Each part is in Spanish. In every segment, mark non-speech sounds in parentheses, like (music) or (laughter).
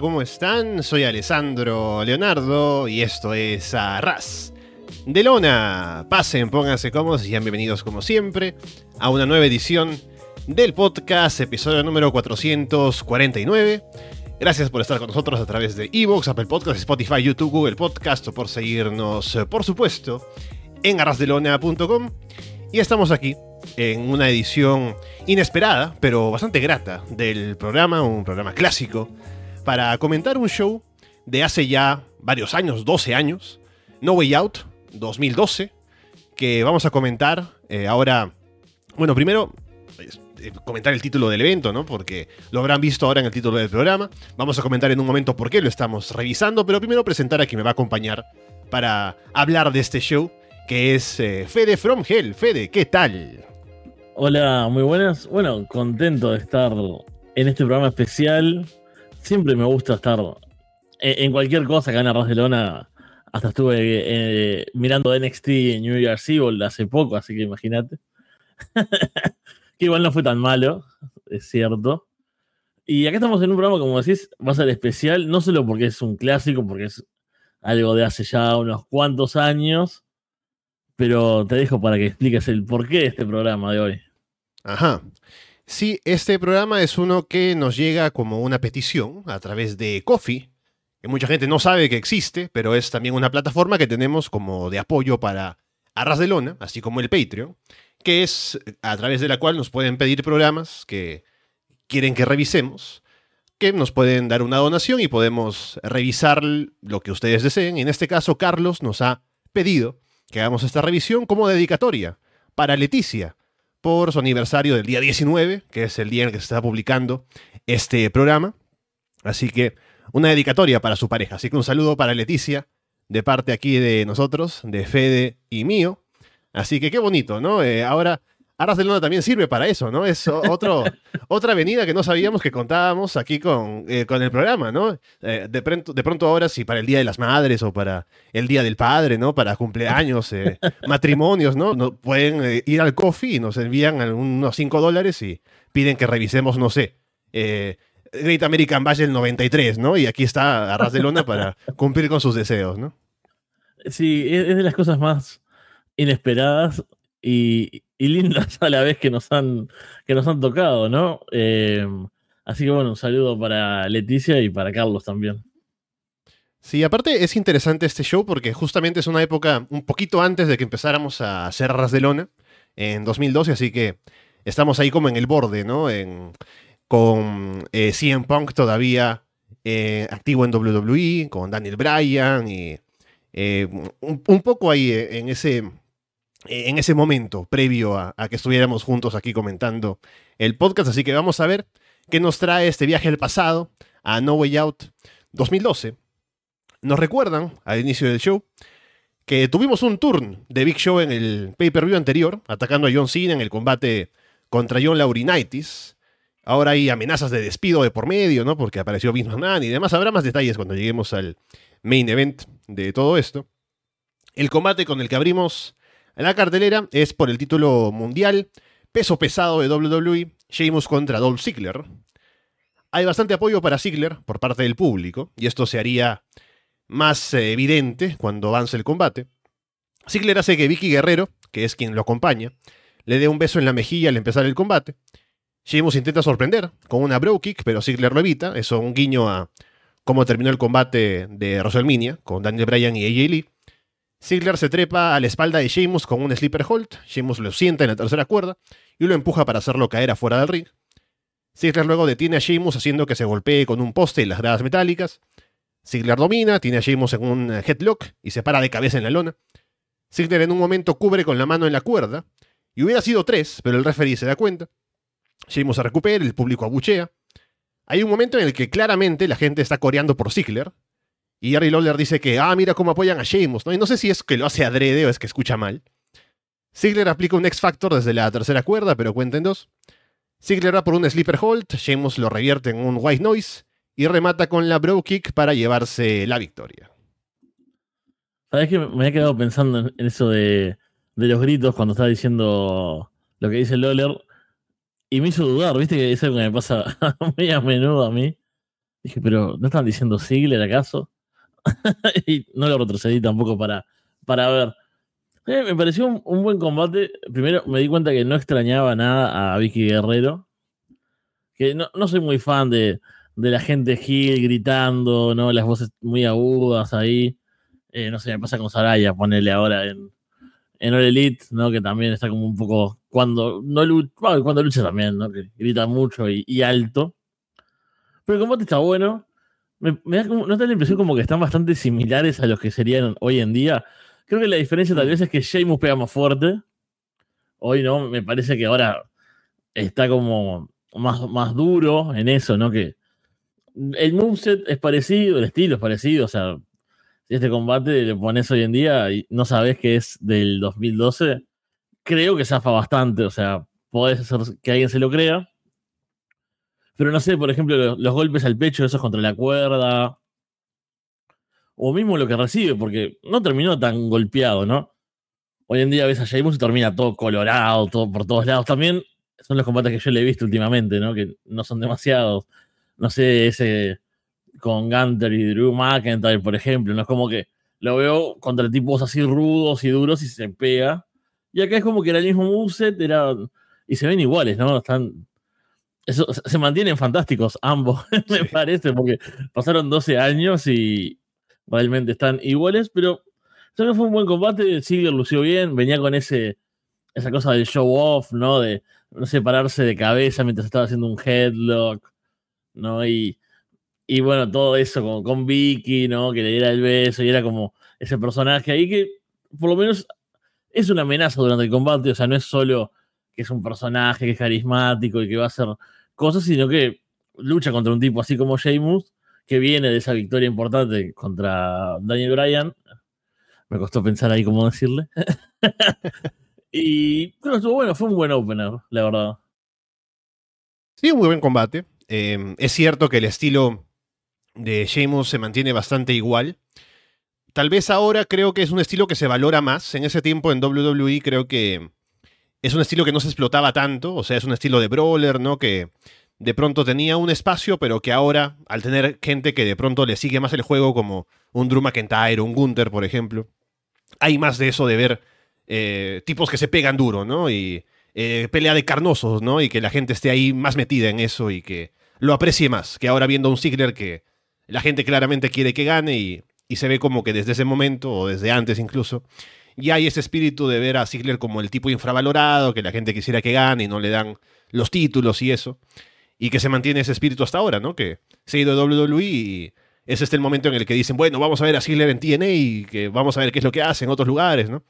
¿cómo están? Soy Alessandro Leonardo y esto es Arras de Lona. Pasen, pónganse cómodos y sean bienvenidos como siempre a una nueva edición del podcast, episodio número 449. Gracias por estar con nosotros a través de Evox, Apple Podcasts, Spotify, YouTube, Google Podcast o por seguirnos, eh, por supuesto, en arrasdelona.com. Y estamos aquí en una edición inesperada, pero bastante grata del programa, un programa clásico, para comentar un show de hace ya varios años, 12 años, No Way Out 2012, que vamos a comentar eh, ahora. Bueno, primero eh, comentar el título del evento, ¿no? Porque lo habrán visto ahora en el título del programa. Vamos a comentar en un momento por qué lo estamos revisando, pero primero presentar a quien me va a acompañar para hablar de este show, que es eh, Fede From Hell. Fede, ¿qué tal? Hola, muy buenas. Bueno, contento de estar en este programa especial. Siempre me gusta estar en, cualquier cosa que en Barcelona. Hasta estuve eh, mirando NXT en New Year's Evil hace poco, así que imagínate. (laughs) que igual no fue tan malo, es cierto. Y acá estamos en un programa, como decís, va a ser especial, no solo porque es un clásico, porque es algo de hace ya unos cuantos años, pero te dejo para que expliques el porqué de este programa de hoy. Ajá. Sí, este programa es uno que nos llega como una petición a través de Coffee, que mucha gente no sabe que existe, pero es también una plataforma que tenemos como de apoyo para Arras de Lona, así como el Patreon, que es a través de la cual nos pueden pedir programas que quieren que revisemos, que nos pueden dar una donación y podemos revisar lo que ustedes deseen. En este caso, Carlos nos ha pedido que hagamos esta revisión como dedicatoria para Leticia por su aniversario del día 19, que es el día en el que se está publicando este programa. Así que una dedicatoria para su pareja. Así que un saludo para Leticia de parte aquí de nosotros, de Fede y mío. Así que qué bonito, ¿no? Eh, ahora Arras de Luna también sirve para eso, ¿no? Es otro, (laughs) otra avenida que no sabíamos que contábamos aquí con, eh, con el programa, ¿no? Eh, de, pronto, de pronto ahora sí, para el Día de las Madres o para el Día del Padre, ¿no? Para cumpleaños, eh, (laughs) matrimonios, ¿no? no pueden ir al coffee y nos envían unos 5 dólares y piden que revisemos, no sé, Great American Bash del 93, ¿no? Y aquí está Arras de Luna para (laughs) cumplir con sus deseos, ¿no? Sí, es de las cosas más inesperadas y, lindas a la vez que nos han, que nos han tocado, ¿no? Eh, así que bueno, un saludo para Leticia y para Carlos también. Sí, aparte es interesante este show porque justamente es una época un poquito antes de que empezáramos a hacer Ras de Lona en 2012, así que estamos ahí como en el borde, ¿no? En, con eh, CM Punk todavía eh, activo en WWE, con Daniel Bryan y un, un, poco ahí en ese eh, en ese momento, previo a, que estuviéramos juntos aquí comentando el podcast. Así que vamos a ver qué nos trae este viaje al pasado a No Way Out 2012. Nos recuerdan al inicio del show que tuvimos un turn de Big Show en el pay-per-view anterior, atacando a John Cena en el combate contra John Laurinaitis. Ahora hay amenazas de despido de por medio, ¿no? Porque apareció Vince McMahon y demás. Habrá más detalles cuando lleguemos al main event de todo esto. El combate con el que abrimos la cartelera es por el título mundial, peso pesado de WWE, Sheamus contra Dolph Ziggler. Hay bastante apoyo para Ziggler por parte del público, y esto se haría más eh, evidente cuando avance el combate. Ziggler hace que Vicky Guerrero, que es quien lo acompaña, le dé un beso en la mejilla al empezar el combate. Sheamus intenta sorprender con una bro kick, pero Ziggler lo evita. Eso un guiño a cómo terminó el combate de WrestleMania con Daniel Bryan y AJ Lee. Ziggler se trepa a la espalda de Sheamus con un sleeper hold. Sheamus lo sienta en la tercera cuerda y lo empuja para hacerlo caer afuera del ring. Ziggler luego detiene a Sheamus haciendo que se golpee con un poste y las gradas metálicas. Ziggler domina, tiene a Sheamus en un headlock y se para de cabeza en la lona. Ziggler en un momento cubre con la mano en la cuerda. Y hubiera sido tres, pero el referee se da cuenta. Sheamus se recupera, el público abuchea. Hay un momento en el que claramente la gente está coreando por Ziggler, y Harry Lawler dice que, ah, mira cómo apoyan a Sheamus, ¿no? Y no sé si es que lo hace adrede o es que escucha mal. Ziggler aplica un X-Factor desde la tercera cuerda, pero cuenta en dos. Ziggler va por un Sleeper Hold, Sheamus lo revierte en un White Noise y remata con la Bro Kick para llevarse la victoria. ¿Sabes que me he quedado pensando en eso de, los gritos cuando estaba diciendo lo que dice Lawler? Y me hizo dudar, viste que es algo que me pasa (laughs) muy a menudo a mí. Dije, pero ¿no están diciendo Ziggler acaso? (laughs) y no lo retrocedí tampoco para, para ver. Eh, me pareció un, buen combate. Primero me di cuenta que no extrañaba nada a Vicky Guerrero. Que no, soy muy fan de, la gente Gil gritando, ¿no? Las voces muy agudas ahí. Eh, no sé, me pasa con Saraya, ponerle ahora en, en All Elite, ¿no? Que también está como un poco. Cuando no lucha, cuando lucha también, ¿no? Grita mucho y, alto. Pero el combate está bueno. Me, da como, ¿No te da la impresión como que están bastante similares a los que serían hoy en día? Creo que la diferencia tal vez es que Sheamus pega más fuerte. Hoy no, me parece que ahora está como más, más duro en eso, ¿no? Que el moveset es parecido, el estilo es parecido, o sea, si este combate le pones hoy en día y no sabes que es del 2012, creo que zafa bastante, o sea, podés hacer que alguien se lo crea. Pero no sé, por ejemplo, los, golpes al pecho, esos contra la cuerda, o mismo lo que recibe, porque no terminó tan golpeado, ¿no? Hoy en día ves a Sheamus y termina todo colorado, todo por todos lados. También son los combates que yo le he visto últimamente, ¿no? Que no son demasiados. No sé, ese con Gunter y Drew McIntyre, por ejemplo, no es como que lo veo contra tipos así rudos y duros y se pega. Y acá es como que era el mismo moveset, era, y se ven iguales, ¿no? Están, eso, se mantienen fantásticos ambos, (laughs) me parece, porque pasaron 12 años y, realmente están iguales, pero creo que fue un buen combate. Ziggler lució bien, venía con ese esa cosa del show off, ¿no? De no separarse de cabeza mientras estaba haciendo un headlock, ¿no? Y, y bueno, todo eso con, con Vicky, ¿no? Que le diera el beso y era como ese personaje ahí que por lo menos es una amenaza durante el combate, o sea, no es solo que es un personaje que es carismático y que va a hacer cosas, sino que lucha contra un tipo así como Sheamus que viene de esa victoria importante contra Daniel Bryan. Me costó pensar ahí cómo decirle. (laughs) y creo estuvo bueno, fue un buen opener, la verdad. Sí, un muy buen combate. Em, es cierto que el estilo de Sheamus se mantiene bastante igual. Tal vez ahora creo que es un estilo que se valora más. En ese tiempo en WWE creo que es un estilo que no se explotaba tanto. O sea, es un estilo de brawler, ¿no? Que de pronto tenía un espacio, pero que ahora, al tener gente que de pronto le sigue más el juego, como un Drew McIntyre, un Gunther, por ejemplo, hay más de eso de ver eh, tipos que se pegan duro, ¿no? Y eh, pelea de carnosos, ¿no? Y que la gente esté ahí más metida en eso y que lo aprecie más, que ahora viendo un Ziggler que la gente claramente quiere que gane y, y se ve como que desde ese momento, o desde antes incluso, ya hay ese espíritu de ver a Ziggler como el tipo infravalorado, que la gente quisiera que gane y no le dan los títulos y eso y que se mantiene ese espíritu hasta ahora, ¿no? Que se ha ido de WWE y es este el momento en el que dicen, bueno, vamos a ver a Ziggler en TNA y que vamos a ver qué es lo que hace en otros lugares, ¿no?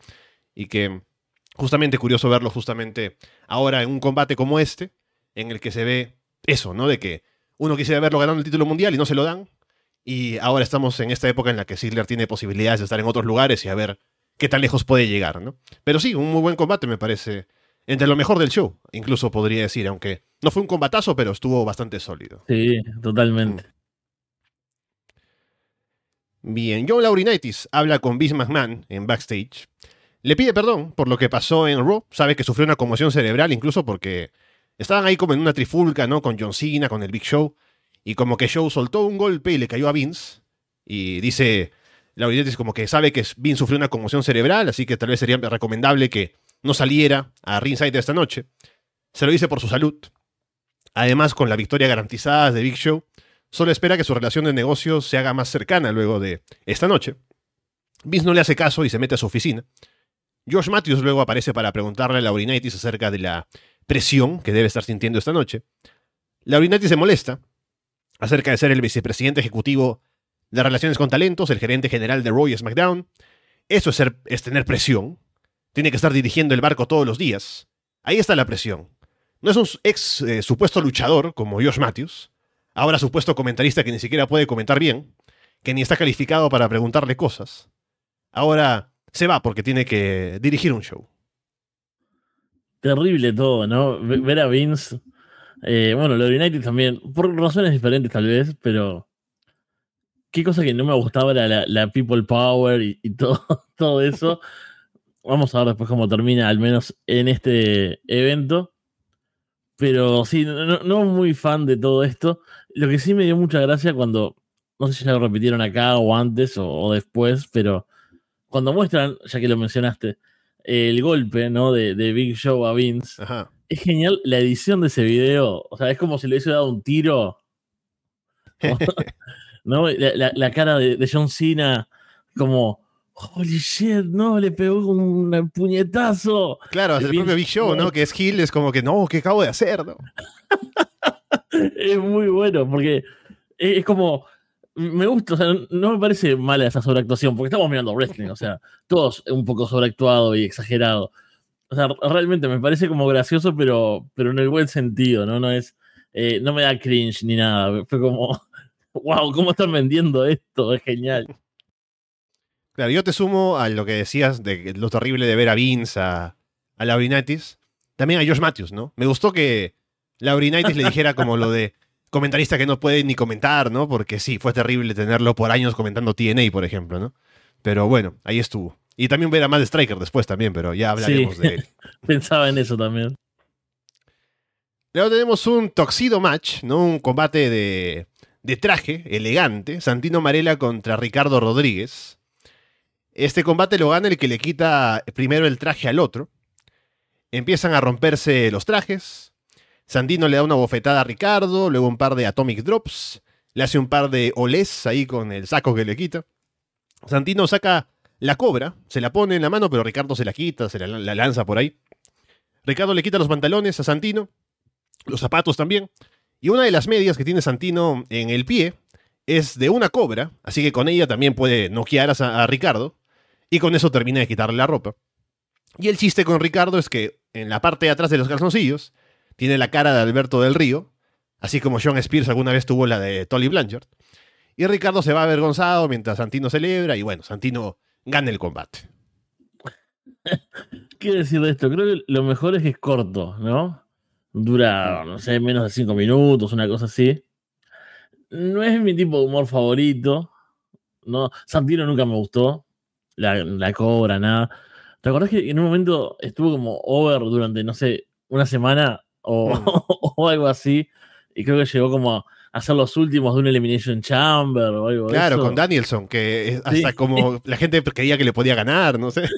Y que justamente curioso verlo justamente ahora en un combate como este, en el que se ve eso, ¿no? De que uno quisiera verlo ganando el título mundial y no se lo dan. Y ahora estamos en esta época en la que Ziggler tiene posibilidades de estar en otros lugares y a ver qué tan lejos puede llegar, ¿no? Pero sí, un muy buen combate me parece entre lo mejor del show, incluso podría decir, aunque no fue un combatazo, pero estuvo bastante sólido. Sí, totalmente. Mm. Bien, John Laurinaitis habla con Vince McMahon en backstage. Le pide perdón por lo que pasó en Raw. Sabe que sufrió una conmoción cerebral, incluso porque estaban ahí como en una trifulca, ¿no? Con John Cena, con el Big Show. Y como que Show soltó un golpe y le cayó a Vince. Y dice Laurinaitis como que sabe que Vince sufrió una conmoción cerebral, así que tal vez sería recomendable que no saliera a ringside esta noche. Se lo dice por su salud. Además, con la victoria garantizada de Big Show, solo espera que su relación de negocios se haga más cercana luego de esta noche. Vince no le hace caso y se mete a su oficina. Josh Matthews luego aparece para preguntarle a Laurinaitis acerca de la presión que debe estar sintiendo esta noche. Laurinaitis se molesta acerca de ser el vicepresidente ejecutivo de Relaciones con Talentos, el gerente general de Roy SmackDown. Eso es, tener presión. Tiene que estar dirigiendo el barco todos los días. Ahí está la presión. No es un ex eh, supuesto luchador como Josh Matthews, ahora supuesto comentarista que ni siquiera puede comentar bien, que ni está calificado para preguntarle cosas. Ahora se va porque tiene que dirigir un show. Terrible todo, ¿no? Ver a Vince. Eh, bueno, lo United también, por razones diferentes tal vez, pero qué cosa que no me gustaba era la, people power y, y todo, (laughs) todo eso. Vamos a ver después cómo termina, al menos en este evento. Pero sí, no, no muy fan de todo esto. Lo que sí me dio mucha gracia cuando, no sé si ya lo repitieron acá o antes o, después, pero cuando muestran, ya que lo mencionaste, el golpe, ¿no? De, Big Show a Vince. Es genial la edición de ese video. O sea, es como si le hubiese dado un tiro. (laughs) ¿No? La, cara de, de, John Cena, como, holy shit, no, le pegó un puñetazo. Claro, el propio Big Show, ¿no? Que es Hill, es como que, no, ¿qué acabo de hacer? ¿no? (laughs) es muy bueno, porque es como. Me gusta, o sea, no me parece mala esa sobreactuación, porque estamos mirando wrestling, o sea, todos un poco sobreactuado y exagerado. O sea, realmente me parece como gracioso, pero, pero en el buen sentido, ¿no? No es. Eh, no me da cringe ni nada. Fue como. ¡Wow! ¿Cómo están vendiendo esto? Es genial. Claro, yo te sumo a lo que decías de lo terrible de ver a Vince, a, a Laurinaitis. También a Josh Matthews, ¿no? Me gustó que Laurinaitis le dijera como lo de comentarista que no puede ni comentar, ¿no? Porque sí, fue terrible tenerlo por años comentando TNA, por ejemplo, ¿no? Pero bueno, ahí estuvo. Y también ver a Mad Striker después también, pero ya hablaremos de él. (laughs) Pensaba en eso también. Luego tenemos un Toxido Match, ¿no? Un combate de, de traje elegante. Santino Marella contra Ricardo Rodríguez. Este combate lo gana el que le quita primero el traje al otro. Empiezan a romperse los trajes. Santino le da una bofetada a Ricardo, luego un par de Atomic Drops, le hace un par de olés ahí con el saco que le quita. Santino saca la cobra, se la pone en la mano, pero Ricardo se la quita, se la, lanza por ahí. Ricardo le quita los pantalones a Santino, los zapatos también, y una de las medias que tiene Santino en el pie es de una cobra, así que con ella también puede noquear a, a Ricardo, y con eso termina de quitarle la ropa. Y el chiste con Ricardo es que en la parte de atrás de los calzoncillos tiene la cara de Alberto del Río, así como John Spears alguna vez tuvo la de Tolly Blanchard. Y Ricardo se va avergonzado mientras Santino celebra y bueno, Santino gana el combate. (laughs) ¿Qué decir de esto? Creo que lo mejor es que es corto, ¿no? Dura, no sé, menos de cinco minutos, una cosa así. No es mi tipo de humor favorito. No, Santino nunca me gustó. La, la cobra, nada. ¿Te acordás que en un momento estuvo como over durante, no sé, una semana Mm. (laughs) o, algo así. Y creo que llegó como a hacer los últimos de un Elimination Chamber o algo Claro, con Danielson, que hasta como la gente creía que le podía ganar, no sé.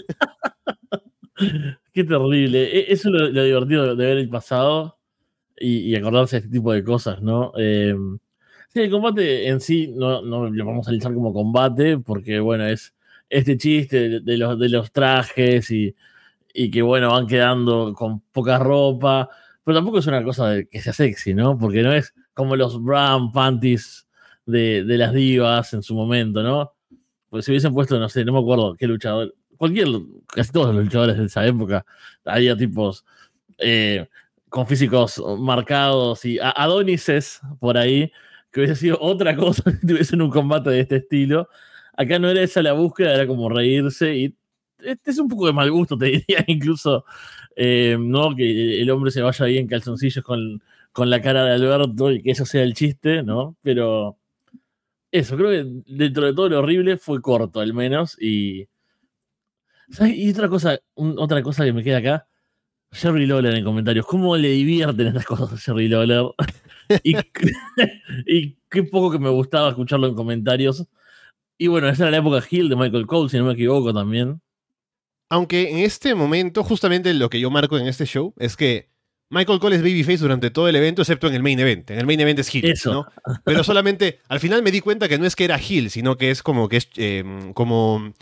(laughs) Qué terrible. E, eso es lo, divertido de ver el pasado y, acordarse de este tipo de cosas, ¿no? Em, sí, el combate en sí no, lo vamos a analizar como combate, porque bueno, es este chiste de, los, de trajes y, que bueno, van quedando con poca ropa pero tampoco es una cosa de que sea sexy, ¿no? Porque no es como los brown panties de, las divas en su momento, ¿no? Porque si hubiesen puesto, no sé, no me acuerdo qué luchador, cualquier, casi todos los luchadores de esa época, había tipos eh, con físicos marcados y adonises por ahí, que hubiese sido otra cosa (laughs) si tuviesen un combate de este estilo. Acá no era esa la búsqueda, era como reírse y este es un poco de mal gusto, te (laughs) diría, incluso eh, ¿no? Que el hombre se vaya ahí en calzoncillos con, con, la cara de Alberto y que eso sea el chiste, ¿no? Pero eso, creo que dentro de todo lo horrible fue corto, al menos. Y, y otra cosa, otra cosa que me queda acá, Jerry Lawler en comentarios, ¿cómo le divierten estas cosas a Jerry Lawler? (laughs) y, (laughs) y qué poco que me gustaba escucharlo en comentarios. Y bueno, esa era la época Hill de Michael Cole, si no me equivoco también. Aunque en este momento, justamente lo que yo marco en este show es que Michael Cole es babyface durante todo el evento, excepto en el main event. En el main event es Hill, ¿no? Pero solamente, al final me di cuenta que no es que era Hill, sino que es como que es em, como.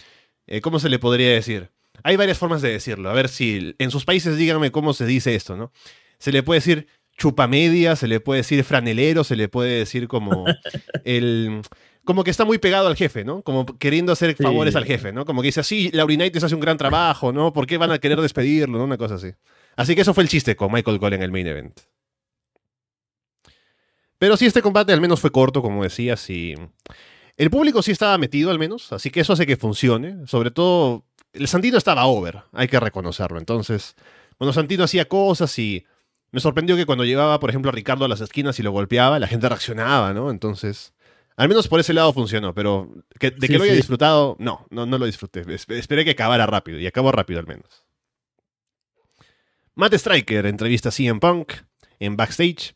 Eh, ¿Cómo se le podría decir? Hay varias formas de decirlo. A ver si en sus países díganme cómo se dice esto, ¿no? Se le puede decir chupamedia, se le puede decir franelero, se le puede decir como (laughs) el como que está muy pegado al jefe, ¿no? Como queriendo hacer favores al jefe, ¿no? Como que dice, así, Laurinaitis hace un gran trabajo, ¿no? ¿Por qué van a querer despedirlo? ¿no? Una cosa así. Así que eso fue el chiste con Michael Cole en el main event. Pero sí, este combate al menos fue corto, como decías, y el público sí estaba metido al menos, así que eso hace que funcione. Sobre todo, el Santino estaba over, hay que reconocerlo. Entonces, cuando Santino hacía cosas y me sorprendió que cuando llevaba, por ejemplo, a Ricardo a las esquinas y lo golpeaba, la gente reaccionaba, ¿no? Entonces, al menos por ese lado funcionó, pero de que lo haya disfrutado, no, no, no lo disfruté. Esperé que acabara rápido y acabó rápido al menos. Matt Striker entrevista a CM Punk. en backstage,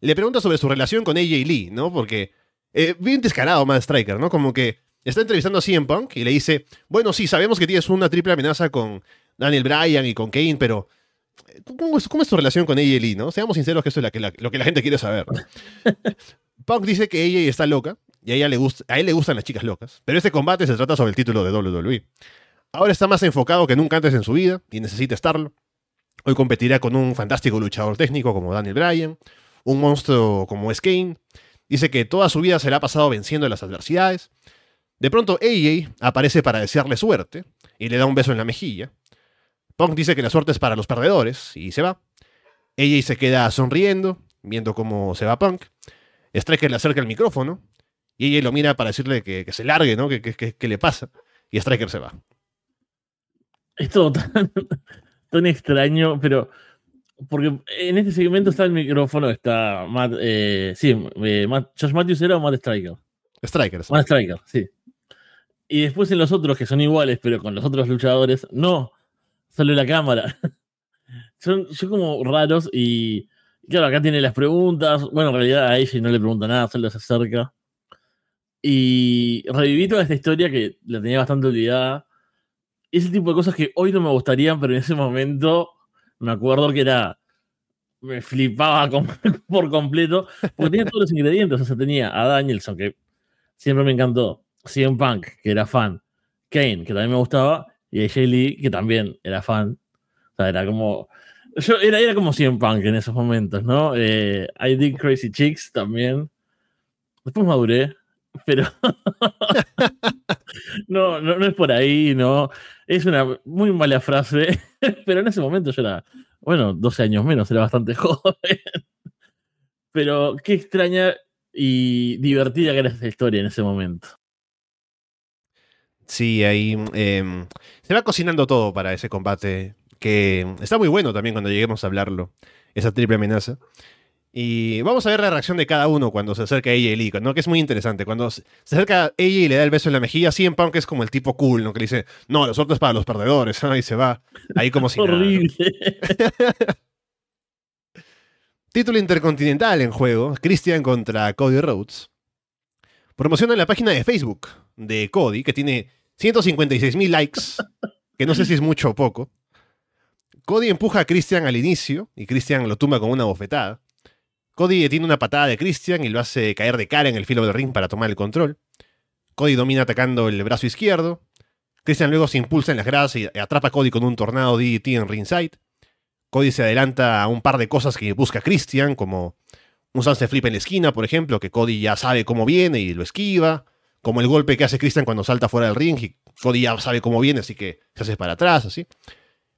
le pregunta sobre su relación con AJ Lee, ¿no? Porque eh, bien descarado Matt Striker, ¿no? Como que está entrevistando a CM Punk y le dice, bueno, sí, sabemos que tienes una triple amenaza con Daniel Bryan y con Kane, pero eh, ¿cómo es, cómo es tu relación con AJ Lee, no? Seamos sinceros que eso es lo que la gente quiere saber. (laughs) Punk dice que AJ está loca y a, ella le gusta, a él le gustan las chicas locas, pero este combate se trata sobre el título de WWE. Ahora está más enfocado que nunca antes en su vida y necesita estarlo. Hoy competirá con un fantástico luchador técnico como Daniel Bryan, un monstruo como es Kane. Dice que toda su vida se la ha pasado venciendo las adversidades. De pronto AJ aparece para desearle suerte y le da un beso en la mejilla. Punk dice que la suerte es para los perdedores y se va. AJ se queda sonriendo, viendo cómo se va Punk. Striker le acerca el micrófono y AJ lo mira para decirle que, se largue, ¿no? Que, le pasa. Y Striker se va. Es todo tan (laughs) extraño, pero porque en este segmento está el micrófono, está Matt, eh, sí, eh, Josh Matthews era o Matt Striker. Striker. Matt Striker, sí. Y después en los otros que son iguales, pero con los otros luchadores, no, sale la cámara. (laughs) son, son como raros y claro, acá tiene las preguntas. Bueno, en realidad a ella no le pregunta nada, solo se acerca. Y reviví toda esta historia que la tenía bastante olvidada. Ese tipo de cosas que hoy no me gustarían, pero en ese momento me acuerdo que era. Me flipaba (laughs) por completo. Porque tenía todos los ingredientes. O sea, tenía a Danielson, que siempre me encantó. CM Punk, que era fan. Kane, que también me gustaba. Y AJ Lee, que también era fan. O sea, era como. Yo era, era como CM Punk en esos momentos, ¿no? Eh, I Did Crazy Chicks también. Después maduré, pero. (laughs) no, no, no es por ahí, ¿no? Es una muy mala frase, (laughs) pero en ese momento yo era, bueno, 12 años menos, era bastante (laughs) joven. Pero qué extraña y divertida que era esa historia en ese momento. Sí, ahí em, se va cocinando todo para ese combate, que está muy bueno también cuando lleguemos a hablarlo, esa triple amenaza. Y vamos a ver la reacción de cada uno cuando se acerca a ella y Lee, ¿no? Que es muy interesante. Cuando se acerca a ella y le da el beso en la mejilla, CM Punk es como el tipo cool, ¿no? Que le dice, no, la suerte es para los perdedores, ¿no? Y se va ahí como si Horrible. (laughs) Título intercontinental en juego, Christian contra Cody Rhodes. Promociona en la página de Facebook de Cody, que tiene 156 mil likes, que no sé si es mucho o poco. Cody empuja a Christian al inicio y Christian lo tumba con una bofetada. Cody detiene una patada de Christian y lo hace caer de cara en el filo del ring para tomar el control. Cody domina atacando el brazo izquierdo. Christian luego se impulsa en las gradas y atrapa a Cody con un tornado DDT en ringside. Cody se adelanta a un par de cosas que busca Christian, como un sunset flip en la esquina, por ejemplo, que Cody ya sabe cómo viene y lo esquiva. Como el golpe que hace Christian cuando salta fuera del ring y Cody ya sabe cómo viene, así que se hace para atrás, así.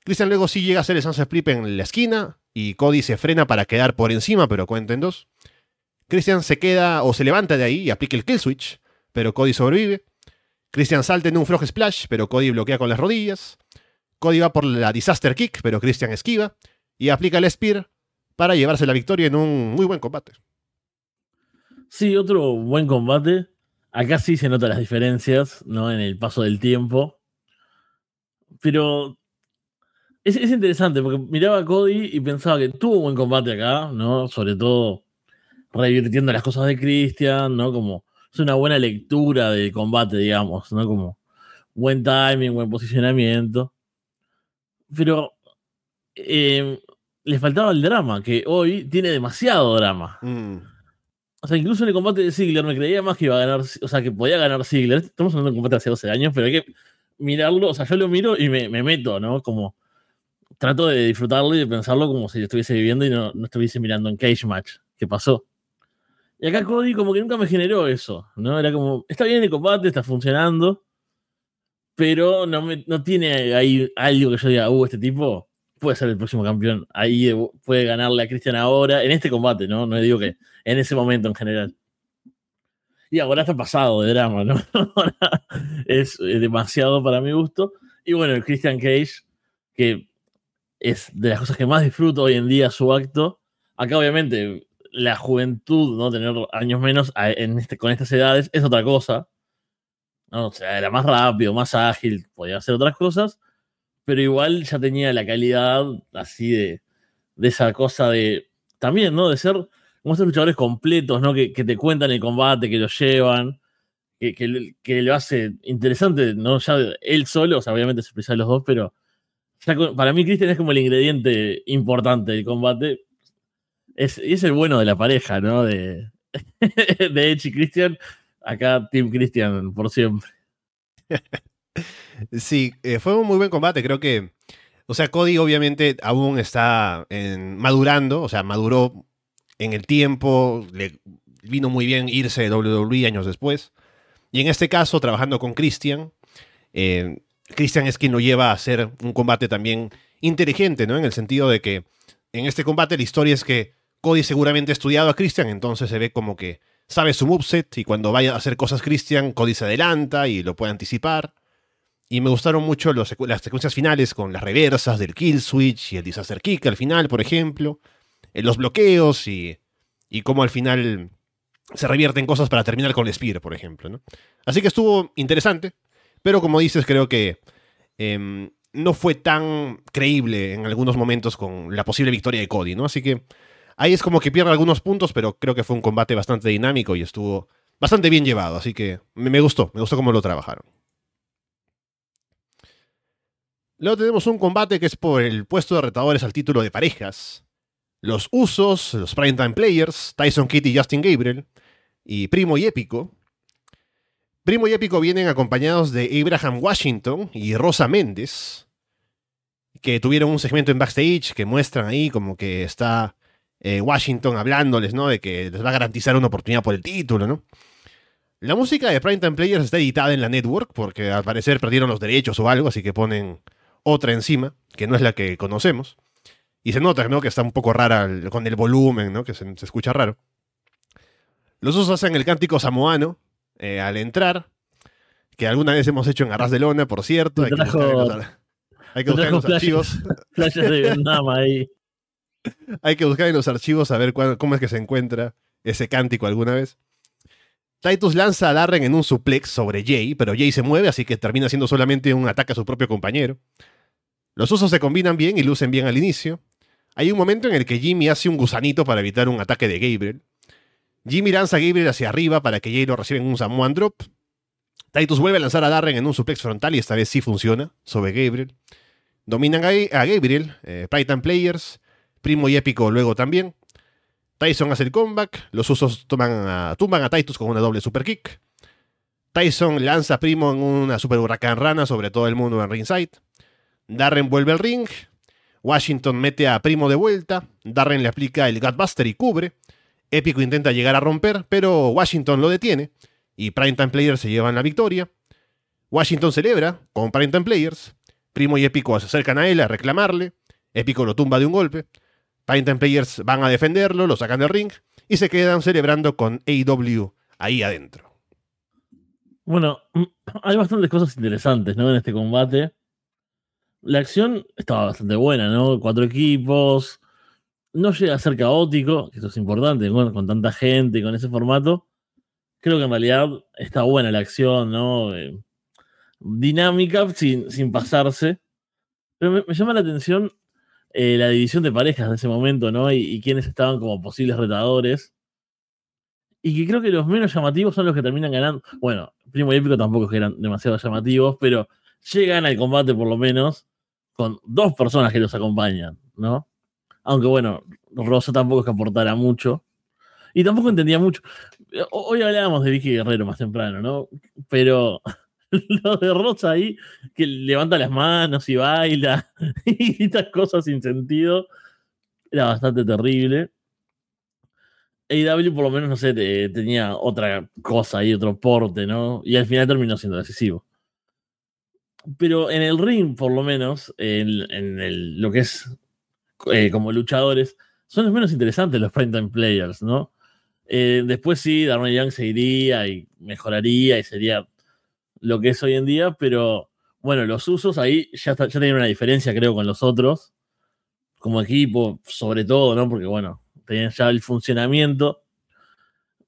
Christian luego sí llega a hacer el sunset flip en la esquina, y Cody se frena para quedar por encima, pero cuenta en dos. Christian se queda o se levanta de ahí y aplica el kill switch, pero Cody sobrevive. Christian salta en un frog splash, pero Cody bloquea con las rodillas. Cody va por la disaster kick, pero Christian esquiva y aplica el spear para llevarse la victoria en un muy buen combate. Sí, otro buen combate. Acá sí se notan las diferencias, ¿no? En el paso del tiempo. Pero es, interesante porque miraba a Cody y pensaba que tuvo un buen combate acá, ¿no? Sobre todo revirtiendo las cosas de Christian, ¿no? Como es una buena lectura de combate, digamos, ¿no? Como buen timing, buen posicionamiento. Pero eh, le faltaba el drama, que hoy tiene demasiado drama. Mm. O sea, incluso en el combate de Ziggler me creía más que iba a ganar, o sea, que podía ganar Ziggler. Estamos hablando de un combate hace 12 años, pero hay que mirarlo, o sea, yo lo miro y me, me meto, ¿no? Como trato de disfrutarlo y de pensarlo como si yo estuviese viviendo y no, estuviese mirando en Cage Match. ¿Qué pasó? Y acá Cody como que nunca me generó eso, ¿no? Era como, está bien el combate, está funcionando, pero no, me, no tiene ahí algo que yo diga, uh, este tipo puede ser el próximo campeón, ahí puede ganarle a Christian ahora, en este combate, ¿no? No digo que en ese momento en general. Y ahora está pasado de drama, ¿no? (laughs) es demasiado para mi gusto. Y bueno, el Christian Cage, que es de las cosas que más disfruto hoy en día su acto. Acá obviamente la juventud, ¿no? Tener años menos en este, con estas edades es otra cosa. ¿no? O sea, era más rápido, más ágil, podía hacer otras cosas, pero igual ya tenía la calidad así de, de esa cosa de también, ¿no? De ser como estos luchadores completos, ¿no? Que, te cuentan el combate, que lo llevan, que, que, lo hace interesante, ¿no? Ya él solo, o sea, obviamente se expresan los dos, pero para mí Christian es como el ingrediente importante del combate. Y es el bueno de la pareja, ¿no? De, (laughs) de Edge y Christian. Acá Team Christian por siempre. (laughs) Sí, eh, fue un muy buen combate. Creo que, o sea, Cody obviamente aún está madurando, o sea, maduró en el tiempo, le vino muy bien irse de WWE años después. Y en este caso, trabajando con Christian, eh, Christian es quien lo lleva a hacer un combate también inteligente, ¿no? En el sentido de que en este combate la historia es que Cody seguramente ha estudiado a Christian, entonces se ve como que sabe su moveset y cuando vaya a hacer cosas Christian, Cody se adelanta y lo puede anticipar. Y me gustaron mucho las secuencias finales con las reversas del kill switch y el disaster kick al final, por ejemplo. Eh, los bloqueos y, y cómo al final se revierten cosas para terminar con el Spear, por ejemplo. ¿no? Así que estuvo interesante. Pero como dices, creo que em, no fue tan creíble en algunos momentos con la posible victoria de Cody, ¿no? Así que ahí es como que pierde algunos puntos, pero creo que fue un combate bastante dinámico y estuvo bastante bien llevado. Así que me, gustó, me gustó cómo lo trabajaron. Luego tenemos un combate que es por el puesto de retadores al título de parejas. Los Usos, los Primetime Players, Tyson Kidd y Justin Gabriel, y Primo y Épico, Primo y Épico vienen acompañados de Abraham Washington y Rosa Méndez, que tuvieron un segmento en backstage que muestran ahí como que está eh, Washington hablándoles, ¿no? De que les va a garantizar una oportunidad por el título, ¿no? La música de Primetime Players está editada en la network porque al parecer perdieron los derechos o algo, así que ponen otra encima, que no es la que conocemos. Y se nota, ¿no? Que está un poco rara con el volumen, ¿no? Que se, se escucha raro. Los dos hacen el cántico samoano, eh, al entrar, que alguna vez hemos hecho en Arras de Lona, por cierto. Hay que buscar en los, hay que buscar en los archivos. (laughs) (laughs) hay que buscar en los archivos a ver cómo es que se encuentra ese cántico alguna vez. Titus lanza a Darren en un suplex sobre Jay, pero Jay se mueve, así que termina siendo solamente un ataque a su propio compañero. Los usos se combinan bien y lucen bien al inicio. Hay un momento en el que Jimmy hace un gusanito para evitar un ataque de Gabriel. Jimmy lanza a Gabriel hacia arriba para que Jay lo reciba en un Samoan Drop. Titus vuelve a lanzar a Darren en un suplex frontal y esta vez sí funciona sobre Gabriel. Dominan a Gabriel, eh, Players, Primo y Épico luego también. Tyson hace el comeback, los usos toman a, tumban a Titus con una doble super kick. Tyson lanza a Primo en una super huracán rana sobre todo el mundo en ringside. Darren vuelve al ring. Washington mete a Primo de vuelta. Darren le aplica el Gutbuster y cubre. Épico intenta llegar a romper, pero Washington lo detiene y Primetime Players se llevan la victoria. Washington celebra con Primetime Players. Primo y Épico se acercan a él a reclamarle. Épico lo tumba de un golpe. Primetime Players van a defenderlo, lo sacan del ring y se quedan celebrando con AEW ahí adentro. Bueno, (clears throat) hay bastantes cosas interesantes ¿no? en este combate. La acción estaba bastante buena, ¿no? Cuatro equipos, no llega a ser caótico, que eso es importante, con tanta gente, con ese formato. Creo que en realidad está buena la acción, ¿no? Eh, dinámica, sin, sin, pasarse. Pero me, llama la atención eh, la división de parejas de ese momento, ¿no? Y, y quienes estaban como posibles retadores. Y que creo que los menos llamativos son los que terminan ganando. Bueno, Primo y Épico tampoco es que eran demasiado llamativos, pero llegan al combate por lo menos con dos personas que los acompañan, ¿no? Aunque bueno, Rosa tampoco es que aportara mucho. Y tampoco entendía mucho. Hoy hablábamos de Vicky Guerrero más temprano, ¿no? Pero (laughs) lo de Rosa ahí, que levanta las manos y baila (laughs) y estas cosas sin sentido, era bastante terrible. AEW por lo menos, no sé, tenía otra cosa ahí, otro porte, ¿no? Y al final terminó siendo decisivo. Pero en el ring, por lo menos, en, en lo que es eh, como luchadores, son los menos interesantes los primetime players, ¿no? Eh, después sí, Darnell Young se iría y mejoraría y sería lo que es hoy en día, pero bueno, los usos ahí ya, ya tenían una diferencia, creo, con los otros, como equipo, sobre todo, ¿no? Porque bueno, tenían ya el funcionamiento.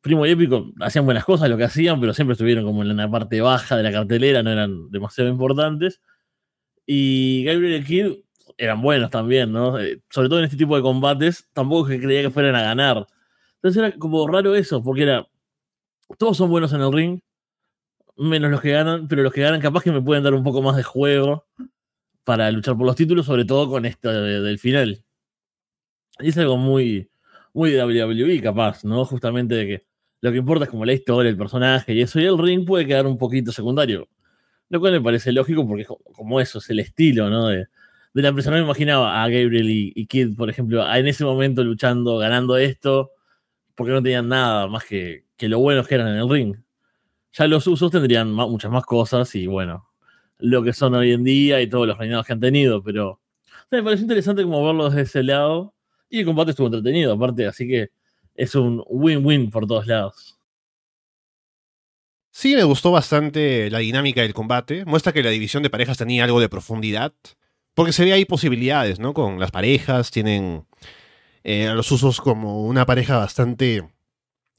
Primo y Épico hacían buenas cosas lo que hacían, pero siempre estuvieron como en la parte baja de la cartelera, no eran demasiado importantes. Y Gabriel Kidd eran buenos también, ¿no? Eh, sobre todo en este tipo de combates, tampoco creía que fueran a ganar. Entonces era como raro eso, porque era. Todos son buenos en el ring, menos los que ganan, pero los que ganan capaz que me pueden dar un poco más de juego para luchar por los títulos, sobre todo con esto del final. Y es algo muy, muy de WWE, capaz, ¿no? Justamente de que lo que importa es como la historia, el personaje y eso, y el ring puede quedar un poquito secundario. Lo cual me parece lógico porque es como eso, es el estilo, ¿no? La empresa. No me imaginaba a Gabriel y, Kid, por ejemplo, en ese momento luchando, ganando esto, porque no tenían nada más que, que lo buenos que eran en el ring. Ya los usos tendrían muchas más cosas y bueno, lo que son hoy en día y todos los reinados que han tenido, pero me pareció interesante como verlo desde ese lado y el combate estuvo entretenido, aparte, así que es un win-win por todos lados. Sí, me gustó bastante la dinámica del combate. Muestra que la división de parejas tenía algo de profundidad. Porque se ve ahí posibilidades, ¿no? Con las parejas, tienen eh, a los usos como una pareja bastante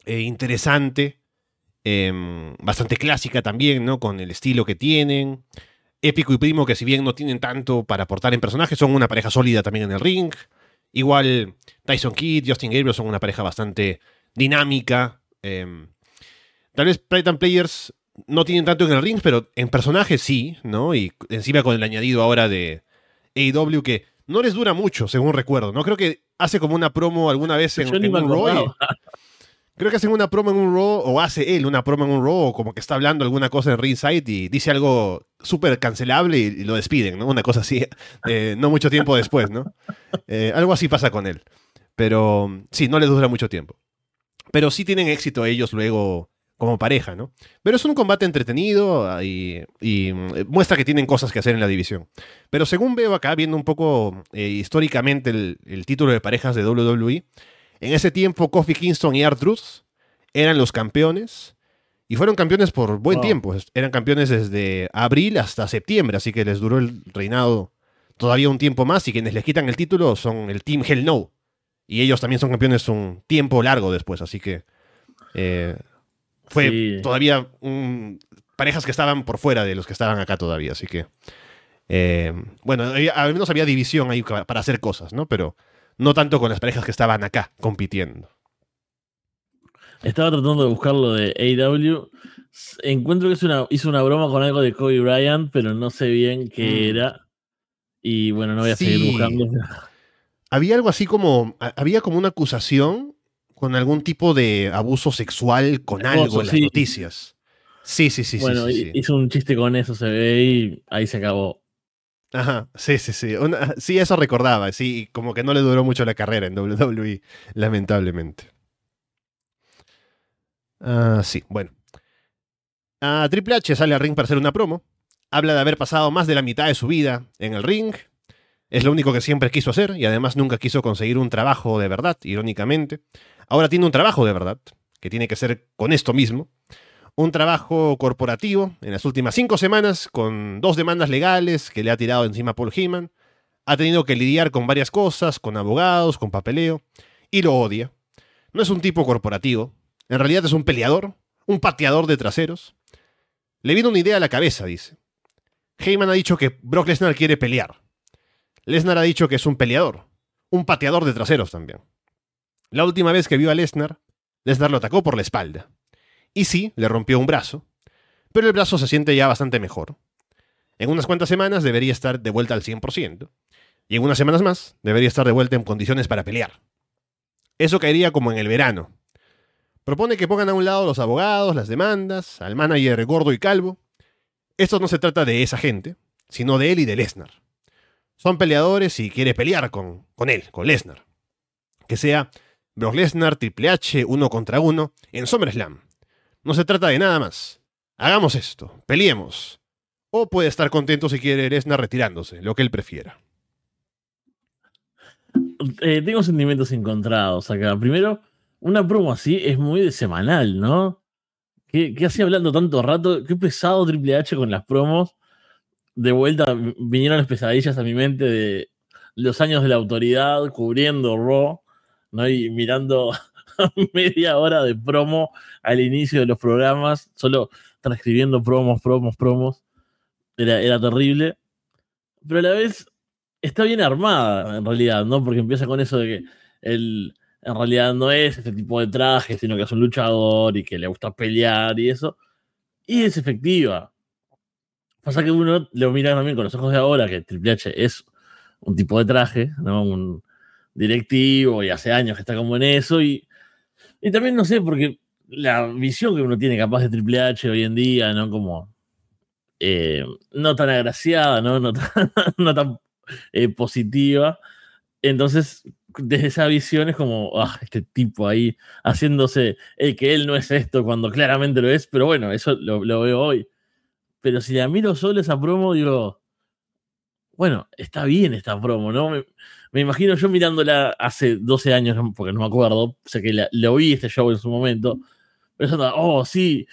eh, interesante, em, bastante clásica también, ¿no? Con el estilo que tienen. Épico y Primo, que si bien no tienen tanto para aportar en personajes, son una pareja sólida también en el ring. Igual Tyson Kidd, Justin Gabriel son una pareja bastante dinámica. Em, tal vez Titan Players no tienen tanto en el ring, pero en personajes sí, ¿no? Y encima con el añadido ahora de AEW que no les dura mucho, según recuerdo, ¿no? Creo que hace como una promo alguna vez en, un Raw. Creo que hacen una promo en un Raw, o hace él una promo en un Raw, o como que está hablando alguna cosa en Ringside y dice algo súper cancelable y, lo despiden, ¿no? Una cosa así, (laughs) eh, no mucho tiempo después, ¿no? Eh, algo así pasa con él. Pero sí, no les dura mucho tiempo. Pero sí tienen éxito ellos luego como pareja, ¿no? Pero es un combate entretenido ah, y, mm, muestra que tienen cosas que hacer en la división. Pero según veo acá, viendo un poco eh, históricamente el, título de parejas de WWE, en ese tiempo Kofi Kingston y R-Truth eran los campeones y fueron campeones por buen tiempo. Eran campeones desde abril hasta septiembre, así que les duró el reinado todavía un tiempo más y quienes les quitan el título son el Team Hell No. Y ellos también son campeones un tiempo largo después, así que... Eh, fue todavía parejas que estaban por fuera de los que estaban acá todavía, así que... Eh, bueno, al menos había división ahí para hacer cosas, ¿no? Pero no tanto con las parejas que estaban acá compitiendo. Estaba tratando de buscar lo de AW. Encuentro que una, hizo una broma con algo de Kobe Bryant, pero no sé bien qué mm. era. Y bueno, no voy a seguir buscando. Había algo así como. Había como una acusación con algún tipo de abuso sexual con algo en las noticias. Sí, sí, sí. Bueno, sí, hizo un chiste con eso, se ve, y ahí se acabó. Ajá, sí, sí, sí. sí, eso recordaba, sí, como que no le duró mucho la carrera en WWE, lamentablemente. Ah, sí, bueno. A Triple H sale al ring para hacer una promo. Habla de haber pasado más de la mitad de su vida en el ring. Es lo único que siempre quiso hacer y además nunca quiso conseguir un trabajo de verdad, irónicamente. Ahora tiene un trabajo de verdad, que tiene que ser con esto mismo. Un trabajo corporativo en las últimas cinco semanas con dos demandas legales que le ha tirado encima Paul Heyman. Ha tenido que lidiar con varias cosas, con abogados, con papeleo, y lo odia. No es un tipo corporativo, en realidad es un peleador, un pateador de traseros. Le vino una idea a la cabeza, dice. Heyman ha dicho que Brock Lesnar quiere pelear. Lesnar ha dicho que es un peleador, un pateador de traseros también. La última vez que vio a Lesnar, Lesnar lo atacó por la espalda. Y sí, le rompió un brazo, pero el brazo se siente ya bastante mejor. En unas cuantas semanas debería estar de vuelta al 100%, y en unas semanas más debería estar de vuelta en condiciones para pelear. Eso caería como en el verano. Propone que pongan a un lado los abogados, las demandas, al manager gordo y calvo. Esto no se trata de esa gente, sino de él y de Lesnar. Son peleadores y quiere pelear con, con él, con Lesnar. Que sea Brock Lesnar, Triple H, uno contra uno, en SummerSlam. No se trata de nada más. Hagamos esto, peleemos. O puede estar contento si quiere Lesnar retirándose, lo que él prefiera. Eh, tengo sentimientos encontrados acá. Primero, una promo así es muy de semanal, ¿no? ¿Qué, qué hacía hablando tanto rato? Qué pesado Triple H con las promos. De vuelta vinieron las pesadillas a mi mente de los años de la autoridad cubriendo Raw ¿no? Y mirando (laughs) media hora de promo al inicio de los programas, solo transcribiendo promos, promos, promos. Era, era terrible. Pero a la vez está bien armada, en realidad, ¿no? Porque empieza con eso de que él en realidad no es este tipo de traje, sino que es un luchador y que le gusta pelear y eso. Y es efectiva. Pasa que uno lo mira también con los ojos de ahora, que Triple H es un tipo de traje, ¿no? Un directivo y hace años que está como en eso. Y, y también no sé, porque la visión que uno tiene capaz de Triple H hoy en día, ¿no? Como eh, no tan agraciada, ¿no? No tan, (laughs) eh, positiva. Entonces, desde esa visión es como, ah, este tipo ahí haciéndose el que él no es esto cuando claramente lo es, pero bueno, eso lo veo hoy. Pero si la miro solo esa promo, digo, bueno, está bien esta promo, ¿no? Me, me imagino yo mirándola hace 12 años, porque no me acuerdo, sé que lo vi este show en su momento, pensando, oh, sí,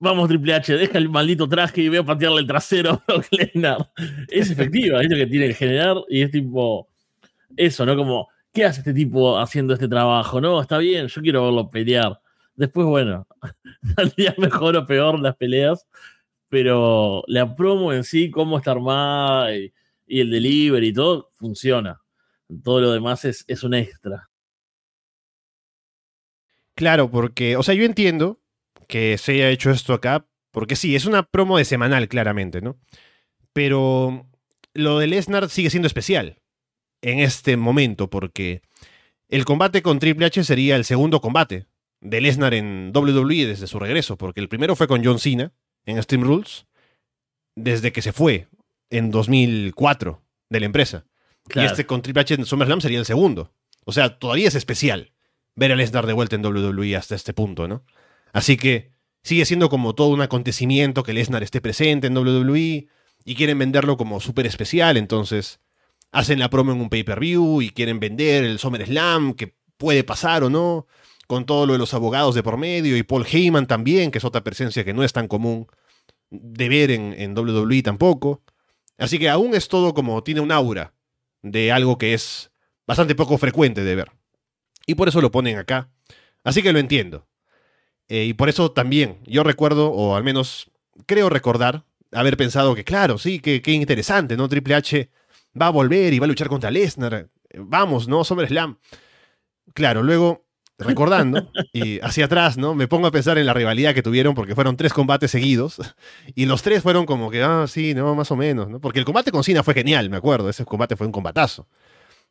vamos Triple H, deja el maldito traje y voy a patearle el trasero a Brock Lesnar. Es efectiva, es lo que tiene que generar y es tipo, eso, ¿no? Como, ¿qué hace este tipo haciendo este trabajo? No, está bien, yo quiero verlo pelear. Después, bueno, (laughs) saldría mejor o peor las peleas, pero la promo en sí, cómo está armada y, el delivery y todo, funciona. Todo lo demás es, es un extra. Claro, porque, o sea, yo entiendo que se haya hecho esto acá, porque sí, es una promo de semanal, claramente, ¿no? Pero lo de Lesnar sigue siendo especial en este momento, porque el combate con Triple H sería el segundo combate de Lesnar en WWE desde su regreso, porque el primero fue con John Cena en Stream Rules, desde que se fue en 2004 de la empresa. Claro. Y este con Triple H en SummerSlam sería el segundo. O sea, todavía es especial ver a Lesnar de vuelta en WWE hasta este punto, ¿no? Así que sigue siendo como todo un acontecimiento que Lesnar esté presente en WWE y quieren venderlo como súper especial, entonces hacen la promo en un pay-per-view y quieren vender el SummerSlam, que puede pasar o no, con todo lo de los abogados de por medio y Paul Heyman también, que es otra presencia que no es tan común de ver en, en WWE tampoco. Así que aún es todo como tiene un aura de algo que es bastante poco frecuente de ver. Y por eso lo ponen acá. Así que lo entiendo. Eh, y por eso también yo recuerdo, o al menos creo recordar, haber pensado que, claro, sí, que, que interesante, ¿no? Triple H va a volver y va a luchar contra Lesnar. Vamos, ¿no? SummerSlam. Claro, luego, recordando, y hacia atrás, ¿no? Me pongo a pensar en la rivalidad que tuvieron porque fueron tres combates seguidos. Y los tres fueron como que, ah, sí, no, más o menos, ¿no? Porque el combate con Cena fue genial, me acuerdo. Ese combate fue un combatazo.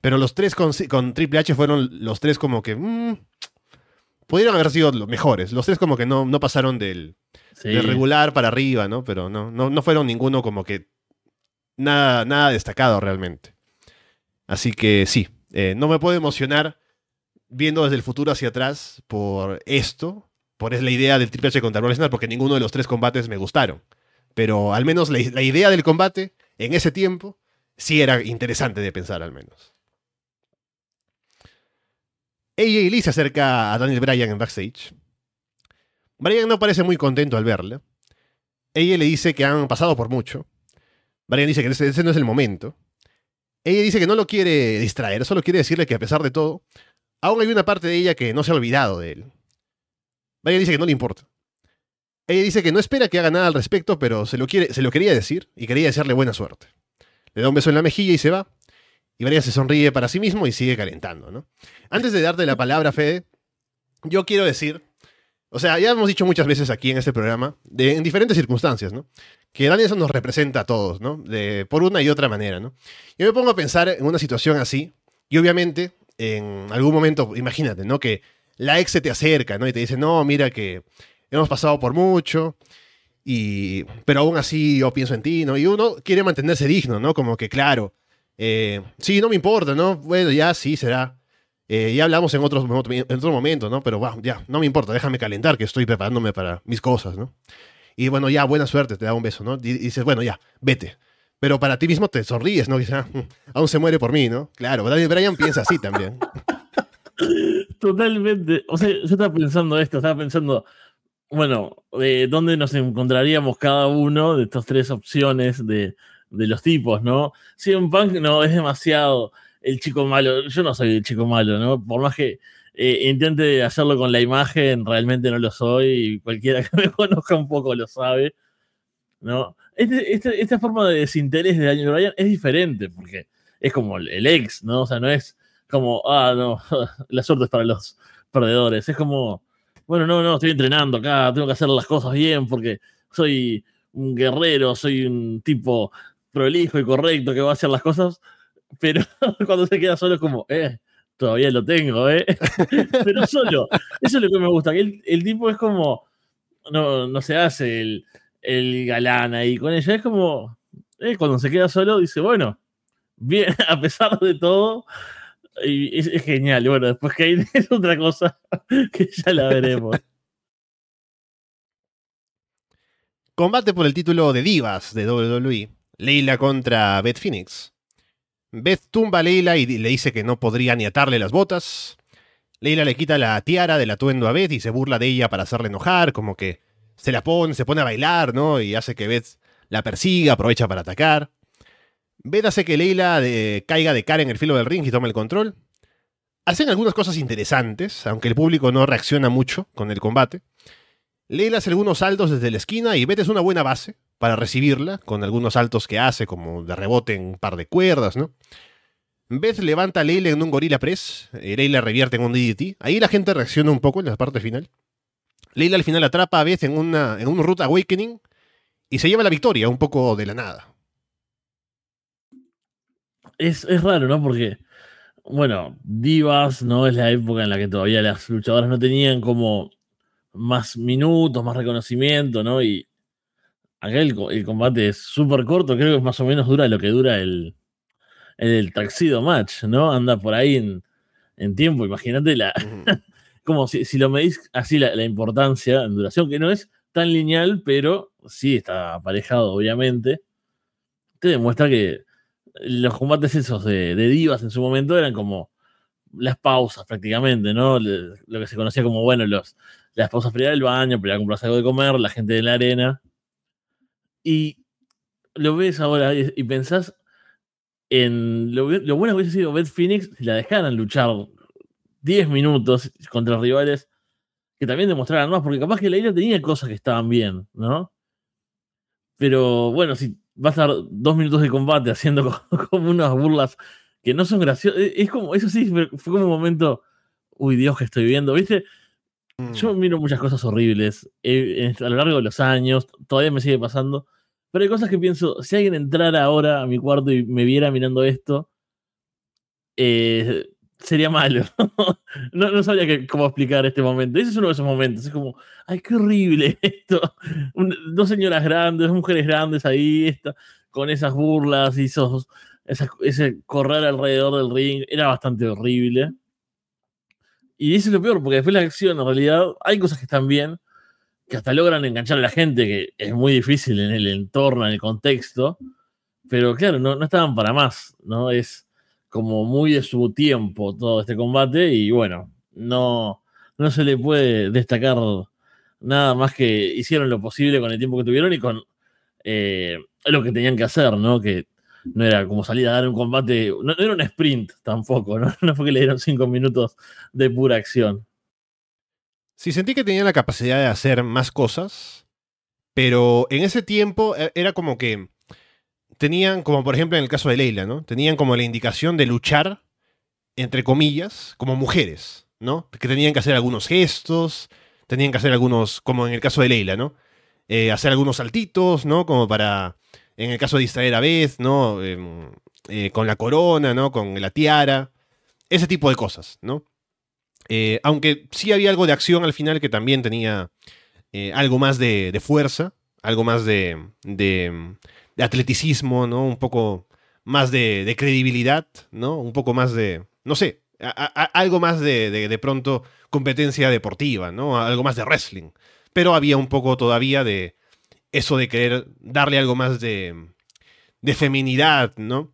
Pero los tres con, con Triple H fueron los tres como que. Mmm, pudieron haber sido los mejores. Los tres como que no, no pasaron del, Sí. del regular para arriba, ¿no? Pero no, no, no fueron ninguno como que nada, nada destacado realmente. Así que sí, eh, no me puedo emocionar viendo desde el futuro hacia atrás por esto, por es la idea del Triple H contra Brock Lesnar, porque ninguno de los tres combates me gustaron. Pero al menos la, idea del combate en ese tiempo sí era interesante de pensar al menos. AJ Lee se acerca a Daniel Bryan en backstage. Bryan no parece muy contento al verla. Ella le dice que han pasado por mucho. Bryan dice que ese no es el momento. Ella dice que no lo quiere distraer, solo quiere decirle que a pesar de todo, aún hay una parte de ella que no se ha olvidado de él. Bryan dice que no le importa. Ella dice que no espera que haga nada al respecto, pero se lo, quiere, se lo quería decir y quería desearle buena suerte. Le da un beso en la mejilla y se va. Y Bryan se sonríe para sí mismo y sigue calentando, ¿no? Antes de darte la palabra, Fede, yo quiero decir, o sea, ya hemos dicho muchas veces aquí en este programa, de, en diferentes circunstancias, ¿no? Que Danielson nos representa a todos, ¿no? De, por una y otra manera, ¿no? Yo me pongo a pensar en una situación así, y obviamente, en algún momento, imagínate, ¿no? Que la ex se te acerca, ¿no? Y te dice, no, mira que hemos pasado por mucho, y, pero aún así yo pienso en ti, ¿no? Y uno quiere mantenerse digno, ¿no? Como que, claro, eh, sí, no me importa, ¿no? Bueno, ya sí será. Eh, ya hablamos en otros en otro momento, ¿no? Pero wow, ya, no me importa, déjame calentar, que estoy preparándome para mis cosas, ¿no? Y bueno, ya, buena suerte, te da un beso, ¿no? Dices, bueno, ya, vete. Pero para ti mismo te sonríes, ¿no? Ah, mm, aún se muere por mí, ¿no? Claro, Daniel Bryan piensa así también. (laughs) Totalmente. O sea, yo estaba pensando esto, estaba pensando, bueno, eh, ¿dónde nos encontraríamos cada uno de estas tres opciones de, de los tipos, ¿no? Si un punk no es demasiado el chico malo, yo no soy el chico malo, ¿no? Por más que eh, intente hacerlo con la imagen, realmente no lo soy y cualquiera (laughs) que me conozca un poco lo sabe, ¿no? Este- este- esta forma de desinterés de Daniel Bryan es diferente porque es como el ex, ¿no? O sea, no es como, ah, no, (laughs) la suerte es para los perdedores. Es como, bueno, no, no, estoy entrenando acá, tengo que hacer las cosas bien porque soy un guerrero, soy un tipo prolijo y correcto que va a hacer las cosas, pero (laughs) cuando se queda solo es como, eh, todavía lo tengo, ¿eh? (laughs) pero solo. Eso es lo que me gusta, que el, tipo es como, no, no se hace el, el galán ahí con ella, es como, eh, cuando se queda solo dice, bueno, bien, (laughs) a pesar de todo, y es, genial. Bueno, después que (laughs) es otra cosa (laughs) que ya la veremos. Combate por el título de Divas de WWE. Leila contra Beth Phoenix. Beth tumba a Leila y le dice que no podría ni atarle las botas. Leila le quita la tiara del atuendo a Beth y se burla de ella para hacerle enojar, como que se la pone, se pone a bailar, ¿no? Y hace que Beth la persiga, aprovecha para atacar. Beth hace que Leila caiga de cara en el filo del ring y tome el control. Hacen algunas cosas interesantes, aunque el público no reacciona mucho con el combate. Leila hace algunos saltos desde la esquina y Beth es una buena base para recibirla, con algunos saltos que hace, como de rebote en un par de cuerdas, ¿no? Beth levanta a Leila en un gorila press, y Leila revierte en un DDT. Ahí la gente reacciona un poco en la parte final. Leila al final atrapa a Beth en, una, en un Root Awakening y se lleva la victoria un poco de la nada es, raro, ¿no? Porque, bueno, Divas, ¿no? Es la época en la que todavía las luchadoras no tenían como más minutos, más reconocimiento, ¿no? Y acá el, combate es súper corto, creo que es más o menos dura lo que dura el, el Taxido Match, ¿no? Anda por ahí en, tiempo, imagínate la... como si, si, lo medís así la, importancia en duración, que no es tan lineal, pero sí está aparejado, obviamente, te demuestra que los combates esos de, divas en su momento eran como las pausas prácticamente, ¿no? lo que se conocía como, bueno, los, las pausas para ir al baño, para ir a algo de comer, la gente de la arena. Y lo ves ahora y, pensás en lo, lo, bueno que hubiese sido Beth Phoenix si la dejaran luchar 10 minutos contra rivales que también demostraran más, porque capaz que la isla tenía cosas que estaban bien, ¿no? Pero bueno, si va a estar dos minutos de combate haciendo (laughs) como, unas burlas que no son graciosas. E, es como, eso sí, fue como un momento, uy Dios, que estoy viendo, ¿viste? Yo mm. miro muchas cosas horribles eh, a lo largo de los años, todavía me sigue pasando, pero hay cosas que pienso, si alguien entrara ahora a mi cuarto y me viera mirando esto, eh, sería malo. (laughs) no, no, sabía cómo explicar este momento. Ese es uno de esos momentos. Es como, ay, qué horrible (laughs) esto. dos señoras grandes, mujeres grandes ahí, con esas burlas y esos, ese correr alrededor del ring. Era bastante horrible. Y eso es lo peor, porque después la acción, en realidad, hay cosas que están bien, que hasta logran enganchar a la gente, que es muy difícil en el entorno, en el contexto. Pero claro, no, no estaban para más, ¿no? Es como muy de su tiempo todo este combate y bueno, no, no se le puede destacar nada más que hicieron lo posible con el tiempo que tuvieron y con eh, lo que tenían que hacer, ¿no? Que no era como salir a dar un combate, no, era un sprint tampoco, ¿no? (laughs) No fue que le dieron cinco minutos de pura acción. Sí, sentí que tenían la capacidad de hacer más cosas, pero en ese tiempo e, era como que tenían, como por ejemplo en el caso de Leila, ¿no? Tenían como la indicación de luchar, entre comillas, como mujeres, ¿no? Que tenían que hacer algunos gestos, tenían que hacer algunos, como en el caso de Leila, ¿no? Eh, hacer algunos saltitos, ¿no? Como para, en el caso de distraer a Beth, ¿no? Em, eh, con la corona, ¿no? Con la tiara, ese tipo de cosas, ¿no? Eh, aunque sí había algo de acción al final que también tenía algo más de, de, fuerza, algo más de, de de atleticismo, ¿no? Un poco más de, credibilidad, ¿no? Un poco más de, no sé, algo más de, de, pronto competencia deportiva, ¿no? Algo más de wrestling. Pero había un poco todavía de eso de querer darle algo más de, de feminidad, ¿no?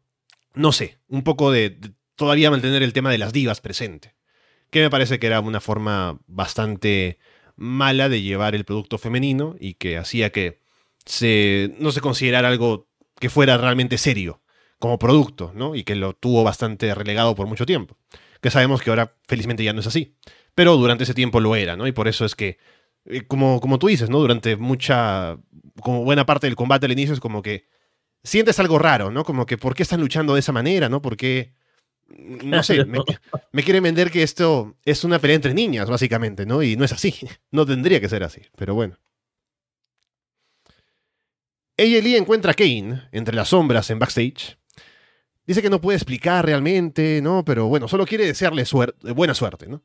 No sé, un poco de, todavía mantener el tema de las divas presente. Que me parece que era una forma bastante mala de llevar el producto femenino y que hacía que se, no se considerara algo que fuera realmente serio como producto, ¿no? Y que lo tuvo bastante relegado por mucho tiempo. Que sabemos que ahora felizmente ya no es así. Pero durante ese tiempo lo era, ¿no? Y por eso es que, eh, como, como tú dices, ¿no? Durante mucha, como buena parte del combate al inicio es como que sientes algo raro, ¿no? Como que, ¿por qué están luchando de esa manera, ¿no? ¿Por qué? No sé, (laughs) me, me quieren vender que esto es una pelea entre niñas, básicamente, ¿no? Y no es así. (laughs) No tendría que ser así, pero bueno. Ella encuentra a Kane entre las sombras en backstage. Dice que no puede explicar realmente, ¿no? Pero bueno, solo quiere desearle buena suerte, ¿no?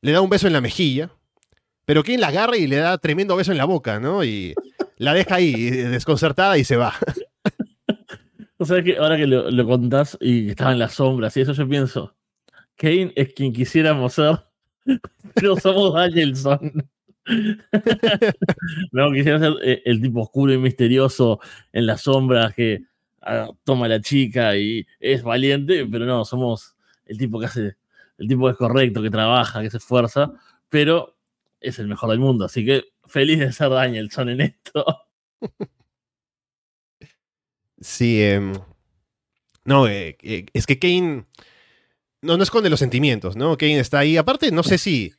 Le da un beso en la mejilla, pero Kane la agarra y le da tremendo beso en la boca, ¿no? Y la deja ahí desconcertada y se va. (laughs) O sea que ahora que lo, lo contás y estaba en las sombras y eso yo pienso, Kane es quien quisiéramos ser, (laughs) pero somos Danielson. No, quisiera ser eh, el tipo oscuro y misterioso en las sombras que ah, toma la chica y es valiente, pero no, somos el tipo que hace, el tipo que es correcto, que trabaja, que se esfuerza, pero es el mejor del mundo. Así que feliz de ser Danielson en esto. Sí, em, no, eh, eh, es que Kane no, no esconde los sentimientos, ¿no? Kane está ahí. Aparte, no sé si.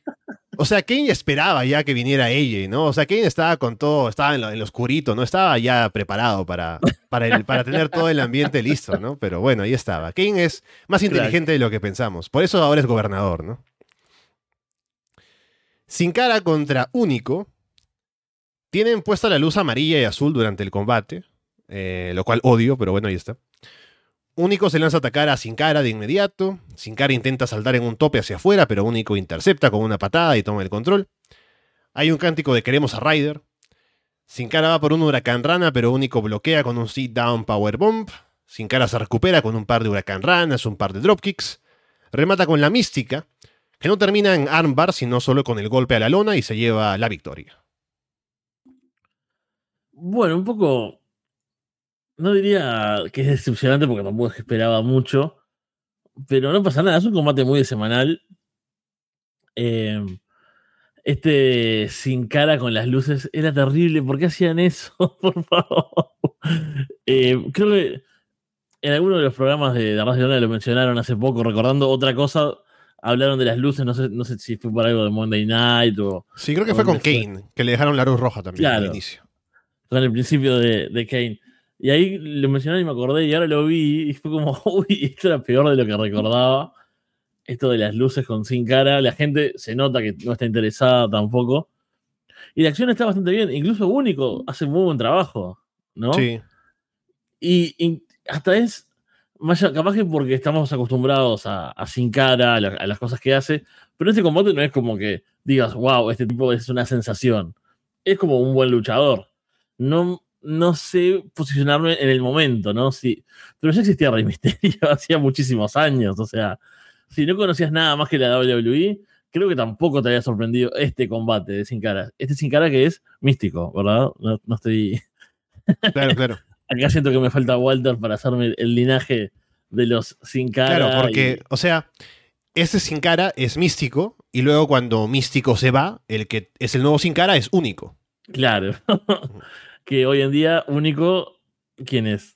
O sea, Kane esperaba ya que viniera ella, ¿no? O sea, Kane estaba con todo, estaba en lo, en lo oscurito, ¿no? Estaba ya preparado para, para, el- para tener todo el ambiente listo, ¿no? Pero bueno, ahí estaba. Kane es más inteligente de lo que pensamos. Por eso ahora es gobernador, ¿no? Sin cara contra Único. Tienen puesta la luz amarilla y azul durante el combate. eh, lo cual odio, pero bueno, ahí está. Único se lanza a atacar a Sin Cara de inmediato. Sin Cara intenta saltar en un tope hacia afuera, pero Único intercepta con una patada y toma el control. Hay un cántico de queremos a Ryder. Sin Cara va por un huracán rana, pero Único bloquea con un sit down power bomb. Sin Cara se recupera con un par de huracán ranas, un par de dropkicks. Remata con la mística, que no termina en armbar, sino solo con el golpe a la lona y se lleva la victoria. Bueno, un poco. No diría que es decepcionante porque tampoco esperaba mucho. Pero no pasa nada, es un combate muy de semanal. Eh, este sin cara con las luces era terrible. ¿Por qué hacían eso? (laughs) Por favor. Eh, creo que en alguno de los programas de La Radio lo mencionaron hace poco, recordando otra cosa. Hablaron de las luces, no sé, no sé si fue por algo de Monday Night o Sí, creo que fue con. Kane, que le dejaron la luz roja también al inicio. con el principio de, de Kane. Y ahí lo mencionaron y me acordé y ahora lo vi y fue como, (laughs) uy, esto era peor de lo que recordaba. Esto de las luces con sin cara, la gente se nota que no está interesada tampoco. Y la acción está bastante bien, incluso Único hace muy buen trabajo, ¿no? Sí. Y, y hasta es, capaz que porque estamos acostumbrados a, a sin cara, a, la- a las cosas que hace, pero este combate no es como que digas, wow, este tipo es una sensación. Es como un buen luchador. No, no sé posicionarme en el momento, ¿no? Sí, pero ya existía Rey Misterio (laughs) hacía muchísimos años, o sea, si no conocías nada más que la WWE, creo que tampoco te había sorprendido este combate de Sin Cara. Este Sin Cara que es místico, ¿verdad? No, no estoy... (laughs) Claro, claro. Acá siento que me falta Walter para hacerme el linaje de los sin cara. Claro, porque, o sea, ese sin cara es místico, y luego cuando místico se va, el que es el nuevo sin cara es único. claro. (laughs) que hoy en día, único, ¿quién es?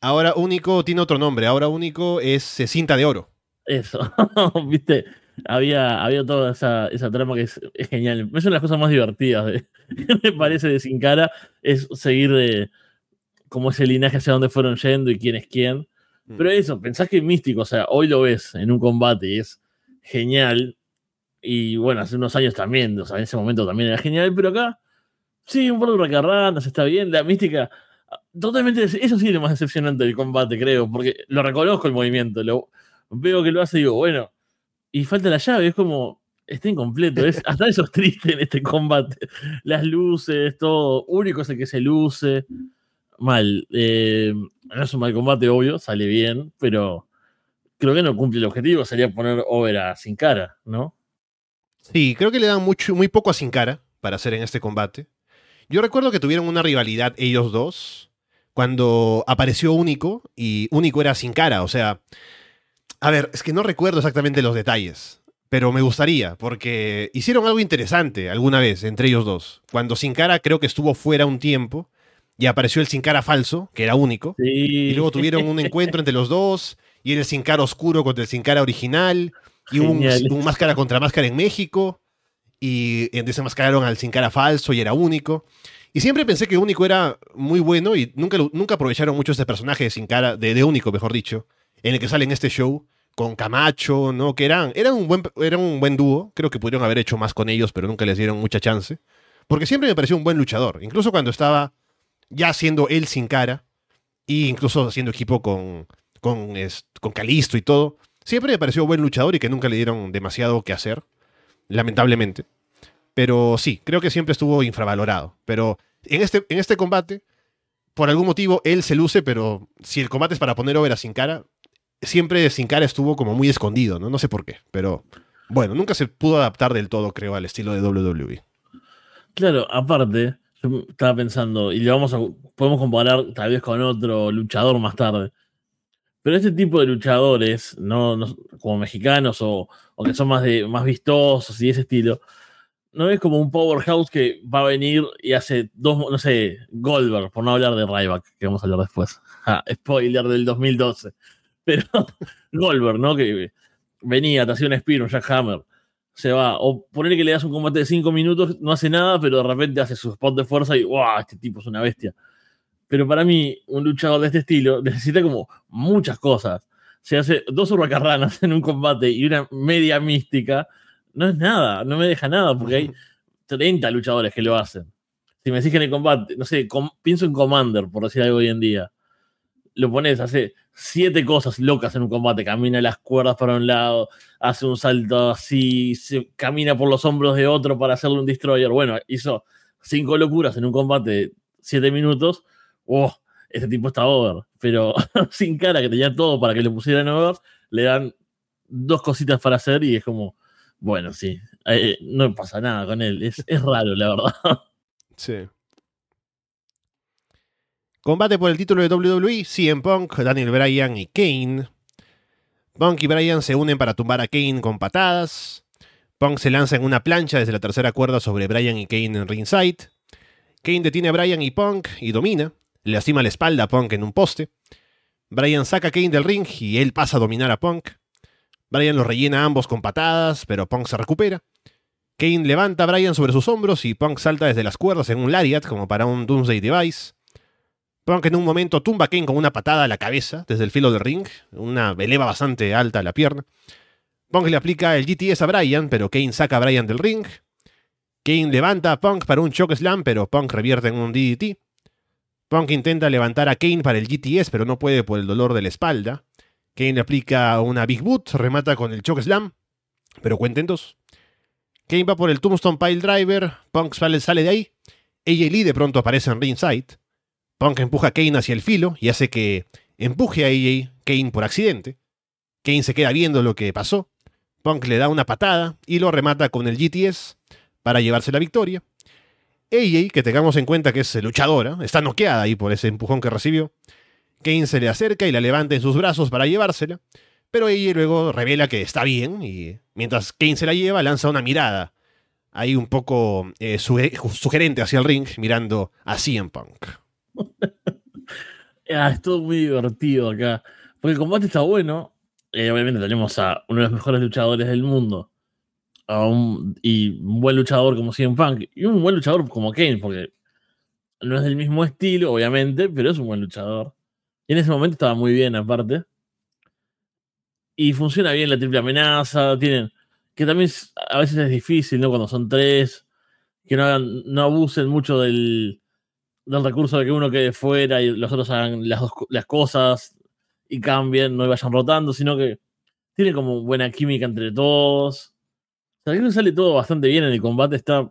Ahora único tiene otro nombre, ahora único es eh, cinta de oro. Eso. (laughs) ¿Viste? Había, había toda esa, esa trama que es, es genial. Es una de las cosas más divertidas, de- (laughs) me parece, de Sin Cara, es seguir de como ese linaje hacia dónde fueron yendo y quién es quién. Pero eso, pensás que es místico, o sea, hoy lo ves en un combate y es genial. Y bueno, hace unos años también, o sea, en ese momento también era genial, pero acá, sí, un par de huracarranas, está bien, la mística. Totalmente, eso sí es lo más decepcionante del combate, creo, porque lo reconozco el movimiento, lo, veo que lo hace y digo, bueno, y falta la llave, es como, está incompleto, es, hasta eso es triste en este combate. Las luces, todo, único es el que se luce. Mal. eh, no es un mal combate, obvio, sale bien, pero creo que no cumple el objetivo, sería poner over a sin cara, ¿no? Sí, creo que le dan mucho, muy poco a Sin Cara para hacer en este combate. Yo recuerdo que tuvieron una rivalidad ellos dos cuando apareció Único y Único era Sin Cara. O sea, a ver, es que no recuerdo exactamente los detalles, pero me gustaría porque hicieron algo interesante alguna vez entre ellos dos. Cuando Sin Cara creo que estuvo fuera un tiempo y apareció el Sin Cara falso, que era Único. Sí. Y luego tuvieron un encuentro entre los dos, y era el Sin Cara oscuro contra el Sin Cara original, y un máscara contra máscara en México, y desenmascararon al Sin Cara falso y era único. Y siempre pensé que Único era muy bueno y nunca, nunca aprovecharon mucho este personaje sin cara, de, de Único, mejor dicho, en el que sale en este show con Camacho, ¿no? Que eran, eran, un buen, un buen dúo. Creo que pudieron haber hecho más con ellos, pero nunca les dieron mucha chance. Porque siempre me pareció un buen luchador. Incluso cuando estaba ya siendo él sin cara, e incluso haciendo equipo con, con, con Calisto y todo. Siempre me pareció buen luchador y que nunca le dieron demasiado que hacer, lamentablemente. Pero sí, creo que siempre estuvo infravalorado. Pero en este, en este combate, por algún motivo, él se luce, pero si el combate es para poner over a Sin Cara, siempre Sin Cara estuvo como muy escondido, ¿no? No sé por qué, pero bueno, nunca se pudo adaptar del todo, creo, al estilo de WWE. Claro, aparte, yo estaba pensando, y le vamos a, podemos comparar tal vez con otro luchador más tarde. Pero este tipo de luchadores, no, como mexicanos o, que son más, de, más vistosos y ese estilo, no es como un powerhouse que va a venir y hace dos, no sé, Goldberg, por no hablar de Ryback, que vamos a hablar después. (laughs) spoiler del 2012. (laughs) Pero Goldberg, ¿no? Que venía, te hacía un spear, un jackhammer, se va. O ponerle que le das un combate de 5 minutos, no hace nada, pero de repente hace su spot de fuerza y ¡wow! Este tipo es una bestia. Pero para mí, un luchador de este estilo (laughs) necesita como muchas cosas. Se hace dos hurracarranas en un combate y una media mística no es nada, no me deja nada, porque hay 30 luchadores que lo hacen. Si me exigen el combate, no sé, pienso en Commander, por decir algo hoy en día. Lo pones, hace siete cosas locas en un combate. Camina las cuerdas para un lado, hace un salto así, se camina por los hombros de otro para hacerle un destroyer. Bueno, hizo cinco locuras en un combate de siete minutos. ¡Oh! Este tipo está over. Pero (laughs) sin cara, que tenía todo para que le pusieran over, le dan dos cositas para hacer y es como bueno, sí. Eh, no pasa nada con él. Es, raro, la verdad. (laughs) Sí. Combate por el título de WWE, CM Punk, Daniel Bryan y Kane. Punk y Bryan se unen para tumbar a Kane con patadas. Punk se lanza en una plancha desde la tercera cuerda sobre Bryan y Kane en ringside. Kane detiene a Bryan y Punk y domina. Le lastima la espalda a Punk en un poste. Bryan saca a Kane del ring y él pasa a dominar a Punk. Brian los rellena a ambos con patadas, pero Punk se recupera. Kane levanta a Brian sobre sus hombros y Punk salta desde las cuerdas en un lariat como para un Doomsday Device. Punk en un momento tumba a Kane con una patada a la cabeza desde el filo del ring, una eleva bastante alta la pierna. Punk le aplica el GTS a Brian, pero Kane saca a Brian del ring. Kane levanta a Punk para un choke slam, pero Punk revierte en un DDT. Punk intenta levantar a Kane para el GTS, pero no puede por el dolor de la espalda. Kane le aplica una Big Boot, remata con el Choke Slam, pero cuenten dos. Kane va por el Tombstone Pile Driver, Punk sale, sale de ahí, AJ Lee de pronto aparece en ringside. Punk empuja a Kane hacia el filo y hace que empuje a AJ Kane por accidente. Kane se queda viendo lo que pasó. Punk le da una patada y lo remata con el GTS para llevarse la victoria. AJ, que tengamos en cuenta que es luchadora, está noqueada ahí por ese empujón que recibió. Kane se le acerca y la levanta en sus brazos para llevársela, pero ella luego revela que está bien y mientras Kane se la lleva lanza una mirada ahí un poco eh, sugerente hacia el ring mirando a CM Punk. (laughs) ah, es todo muy divertido acá, porque el combate está bueno. Eh, obviamente tenemos a uno de los mejores luchadores del mundo y un buen luchador como CM Punk y un buen luchador como Kane, porque no es del mismo estilo, obviamente, pero es un buen luchador. Y en ese momento estaba muy bien, aparte. Y funciona bien la triple amenaza. Tienen. Que también a veces es difícil, ¿no? Cuando son tres. Que no, no abusen mucho del, del recurso de que uno quede fuera y los otros hagan las, las cosas y cambien, no vayan rotando, sino que tiene como buena química entre todos. Que sale todo bastante bien en el combate. Está,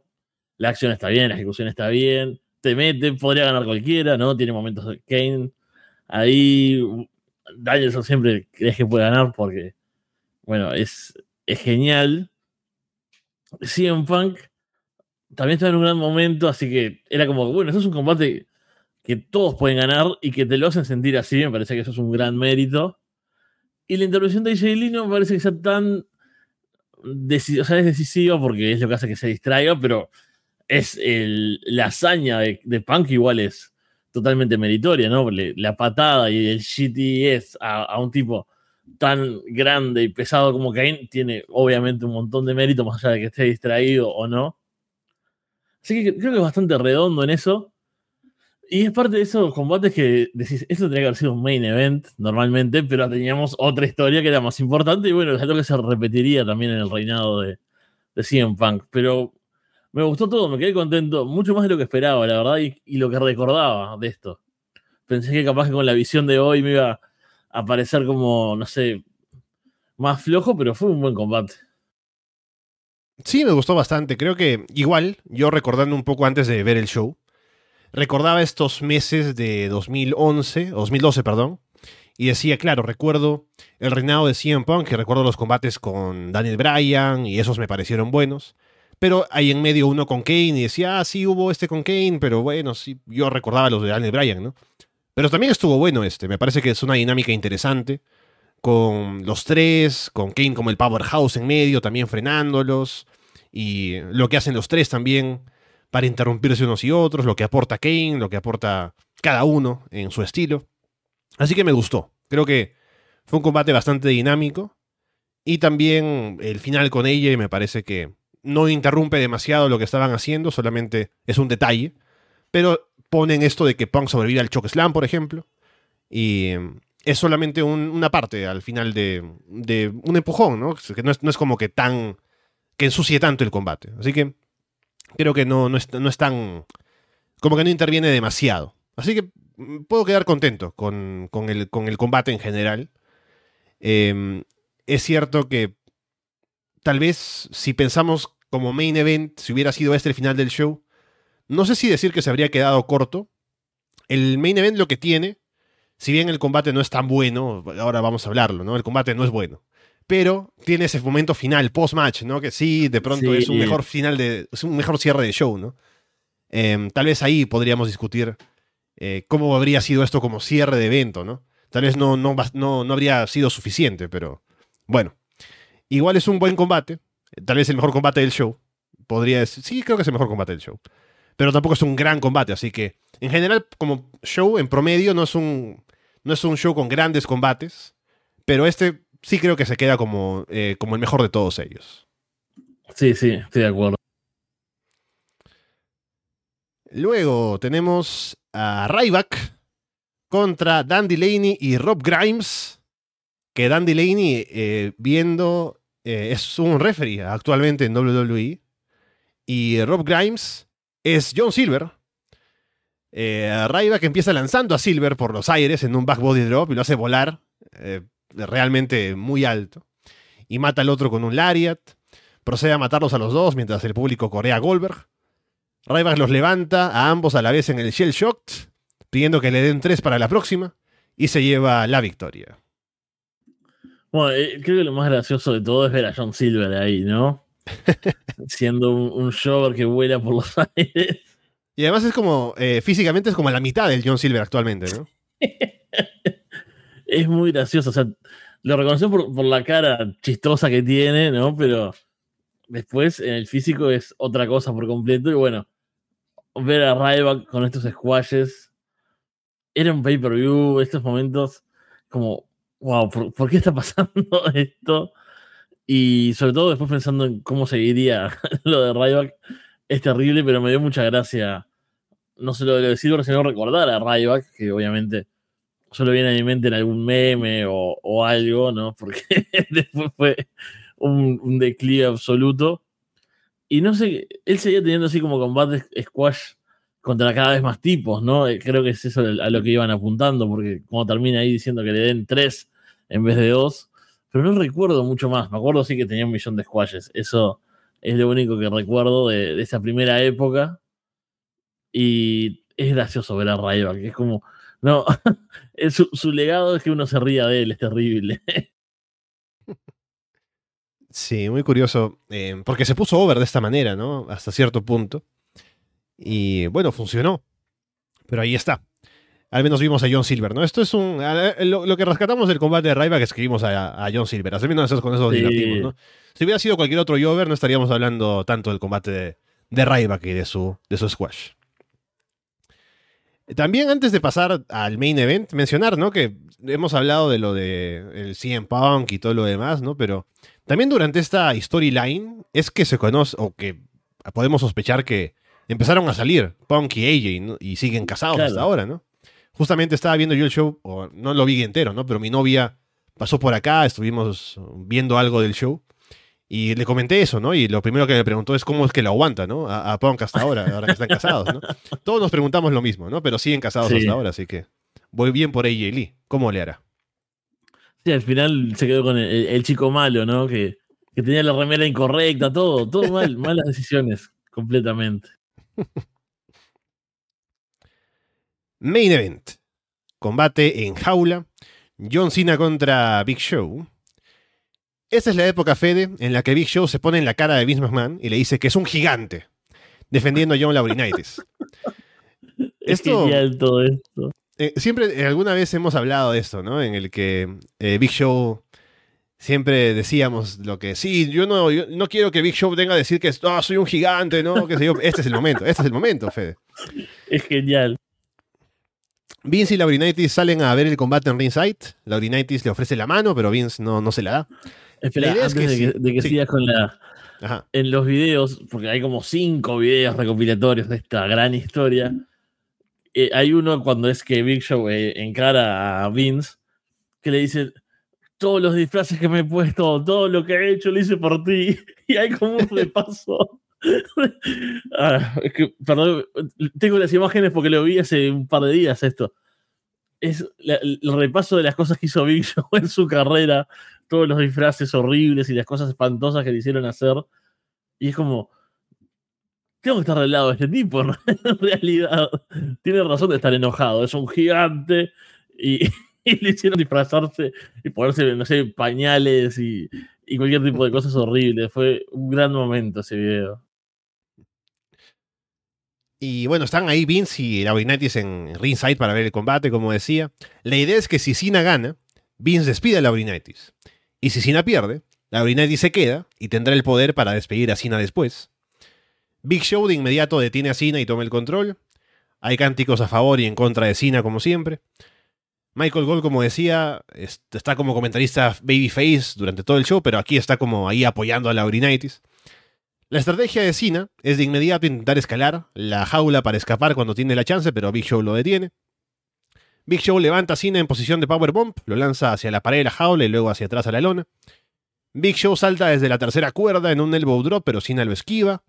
la acción está bien, la ejecución está bien. Te mete, podría ganar cualquiera, ¿no? Tiene momentos de Kane Ahí Danielson siempre crees que puede ganar porque, bueno, es, es genial. CM Punk también está en un gran momento, así que era como, bueno, eso es un combate que todos pueden ganar y que te lo hacen sentir así, me parece que eso es un gran mérito. Y la intervención de AJ Lee me parece que sea tan o sea, es decisiva porque es lo que hace que se distraiga, pero es el, la hazaña de, Punk igual es totalmente meritoria, ¿no? La patada y el GTS a, a, un tipo tan grande y pesado como Kane tiene obviamente un montón de mérito, más allá de que esté distraído o no. Así que creo que es bastante redondo en eso. Y es parte de esos combates que decís, eso tendría que haber sido un main event normalmente, pero teníamos otra historia que era más importante y bueno, es algo que se repetiría también en el reinado de, de CM Punk. Pero me gustó todo, me quedé contento, mucho más de lo que esperaba, la verdad, y, lo que recordaba de esto. Pensé que capaz que con la visión de hoy me iba a parecer como, no sé, más flojo, pero fue un buen combate. Sí, me gustó bastante. Creo que igual, yo recordando un poco antes de ver el show, recordaba estos meses de 2011, 2012, perdón, y decía, claro, recuerdo el reinado de CM Punk, que recuerdo los combates con Daniel Bryan, y esos me parecieron buenos. Pero hay en medio uno con Kane y decía, ah, sí, hubo este con Kane, pero bueno, sí, yo recordaba los de Daniel Bryan, ¿no? Pero también estuvo bueno este, me parece que es una dinámica interesante, con los tres, con Kane como el powerhouse en medio, también frenándolos, y lo que hacen los tres también para interrumpirse unos y otros, lo que aporta Kane, lo que aporta cada uno en su estilo. Así que me gustó. Creo que fue un combate bastante dinámico. Y también el final con ella me parece que no interrumpe demasiado lo que estaban haciendo, solamente es un detalle. Pero ponen esto de que Punk sobrevive al choke slam, por ejemplo. Y es solamente una parte al final de, un empujón, ¿no? Que es, no es como que tan. que ensucie tanto el combate. Así que creo que no, no, es, tan... como que no interviene demasiado. Así que mm, puedo quedar contento con, el, con el, combate en general. Em, es cierto que tal vez si pensamos como main event, si hubiera sido este el final del show, no sé si decir que se habría quedado corto. El main event lo que tiene, si bien el combate no es tan bueno, ahora vamos a hablarlo, ¿no? El combate no es bueno pero tiene ese momento final, post-match, ¿no? Que sí, de pronto es un mejor final de. es un mejor cierre de show, ¿no? Em, tal vez ahí podríamos discutir eh, cómo habría sido esto como cierre de evento, ¿no? Tal vez no, no, no, habría sido suficiente, pero bueno. Igual es un buen combate. Tal vez el mejor combate del show. Podría decir. Sí, creo que es el mejor combate del show. Pero tampoco es un gran combate, así que. En general, como show, en promedio, no es un. No es un show con grandes combates. Pero este sí creo que se queda como, eh, como el mejor de todos ellos. Sí, sí, estoy de acuerdo. Luego tenemos a Ryback contra Dan Delaney y Rob Grimes. Que Dan Delaney, eh, viendo, eh, es un referee actualmente en WWE. Y Rob Grimes es John Silver. Ryback empieza lanzando a Silver por los aires en un back body drop y lo hace volar realmente muy alto. Y mata al otro con un lariat. Procede a matarlos a los dos mientras el público corea a Goldberg. Ryback los levanta a ambos a la vez en el Shell Shock, pidiendo que le den tres para la próxima. Y se lleva la victoria. Bueno, eh, creo que lo más gracioso de todo es ver a John Silver ahí, ¿no? (laughs) Siendo un, shower que vuela por los (laughs) aires. Y además es como, eh, físicamente es como la mitad del John Silver actualmente, ¿no? (laughs) es muy gracioso. O sea, lo reconoció por, por, la cara chistosa que tiene, ¿no? Pero después en el físico es otra cosa por completo. Y bueno, ver a Ryback con estos squashes. Era un pay-per-view, estos momentos como, wow, ¿por, qué está pasando (laughs) esto? Y sobre todo después pensando en cómo seguiría (laughs) lo de Ryback, es terrible, pero me dio mucha gracia, no solo de decirlo, sino recordar a Ryback, que obviamente solo viene a mi mente en algún meme o, algo, ¿no? (laughs) Porque después fue un, declive absoluto. Y no sé, él seguía teniendo así como combates squash contra cada vez más tipos, ¿no? Eh, creo que es eso a lo que iban apuntando, porque como termina ahí diciendo que le den tres en vez de dos, pero no recuerdo mucho más. Me acuerdo sí que tenía un millón de squashes. Eso es lo único que recuerdo de, esa primera época. Y es gracioso ver a Ryback, que es como, no, (laughs) su, su, legado es que uno se ría de él, es terrible. (laughs) Sí, muy curioso, eh, porque se puso over de esta manera, ¿no? Hasta cierto punto. Y bueno, funcionó. Pero ahí está. Al menos vimos a John Silver, ¿no? Esto es un. Lo, que rescatamos del combate de Raiva que escribimos a, a John Silver. Al menos con eso divertimos, ¿no? Si hubiera sido cualquier otro Jover, no estaríamos hablando tanto del combate de, de que de su, de su squash. También antes de pasar al main event, mencionar, ¿no? Que hemos hablado de lo de el CM Punk y todo lo demás, ¿no? Pero también durante esta storyline es que se conoce, o que podemos sospechar que empezaron a salir Punk y AJ ¿no? y siguen casados Claro. hasta ahora, ¿no? Justamente estaba viendo yo el show, o no lo vi entero, ¿no? Pero mi novia pasó por acá, estuvimos viendo algo del show y le comenté eso, ¿no? Y lo primero que me preguntó es cómo es que lo aguanta, ¿no? A, a Punk hasta ahora, ahora que están casados, ¿no? (laughs) Todos nos preguntamos lo mismo, ¿no? Pero siguen casados Sí. hasta ahora, así que voy bien por AJ Lee. ¿Cómo le hará? Sí, al final se quedó con el, el chico malo, ¿no? Que, que tenía la remera incorrecta, todo, todo mal, (laughs) malas decisiones, completamente. Main Event. Combate en jaula. John Cena contra Big Show. Esta es la época, Fede, en la que Big Show se pone en la cara de Vince McMahon y le dice que es un gigante, defendiendo a John Laurinaitis. (laughs) Es Esto- genial todo esto. Eh, siempre, eh, alguna vez hemos hablado de esto, ¿no? En el que eh, Big Show siempre decíamos lo que, sí, yo no, yo no quiero que Big Show venga a decir que "Ah, soy un gigante, ¿no? Que sé yo. Este es el momento, este es el momento, Fede. Es genial. Vince y Laurinaitis salen a ver el combate en ringside. Laurinaitis le ofrece la mano, pero Vince no, no se la da. Espera, La idea es antes que de que, sí, de que sí. sigas con la. Ajá. En los videos, porque hay como cinco videos recopilatorios de esta gran historia. eh, hay uno cuando es que Big Show eh, encara a Vince, que le dice: Todos los disfraces que me he puesto, todo lo que he hecho, lo hice por ti. (laughs) Y hay como un repaso. (laughs) Ah, es que, perdón, tengo las imágenes porque lo vi hace un par de días esto. Es la- el repaso de las cosas que hizo Big Show (laughs) en su carrera, todos los disfraces horribles y las cosas espantosas que le hicieron hacer. Y es como, tengo que estar del lado de este tipo, (laughs) en realidad. Tiene razón de estar enojado, es un gigante y, (laughs) y le hicieron disfrazarse y ponerse, no sé, pañales y, y cualquier tipo de cosas horribles. Fue un gran momento ese video. Y bueno, están ahí Vince y Laurinaitis en ringside para ver el combate, como decía. La idea es que si Cena gana, Vince despide a Laurinaitis. Y si Cena pierde, Laurinaitis se queda y tendrá el poder para despedir a Cena después. Big Show de inmediato detiene a Cena y toma el control. Hay cánticos a favor y en contra de Cena, como siempre. Michael Gold, como decía, est- está como comentarista babyface durante todo el show, pero aquí está como ahí apoyando a Laurinaitis. La estrategia de Cena es de inmediato intentar escalar la jaula para escapar cuando tiene la chance, pero Big Show lo detiene. Big Show levanta a Cena en posición de powerbomb, lo lanza hacia la pared de la jaula y luego hacia atrás a la lona. Big Show salta desde la tercera cuerda en un elbow drop, pero Cena lo esquiva.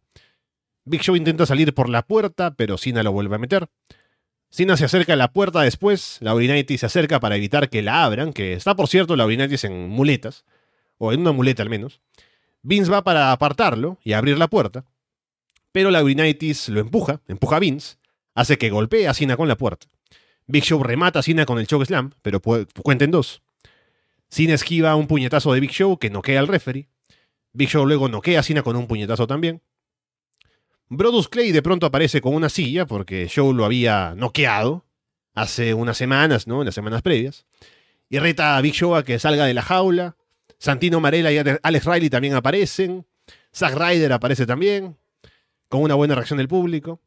Big Show intenta salir por la puerta, pero Cena lo vuelve a meter. Cena se acerca a la puerta después, Laurinaitis se acerca para evitar que la abran, que está por cierto Laurinaitis en muletas, o en una muleta al menos. Vince va para apartarlo y abrir la puerta, pero Laurinaitis lo empuja, empuja a Vince, hace que golpee a Cena con la puerta. Big Show remata a Cena con el choke slam, pero cuenten dos. Cena esquiva un puñetazo de Big Show que noquea al referee. Big Show luego noquea a Cena con un puñetazo también. Brodus Clay de pronto aparece con una silla porque Show lo había noqueado hace unas semanas, ¿no? En las semanas previas. Y reta a Big Show a que salga de la jaula. Santino Marella y Alex Riley también aparecen. Zack Ryder aparece también, con una buena reacción del público.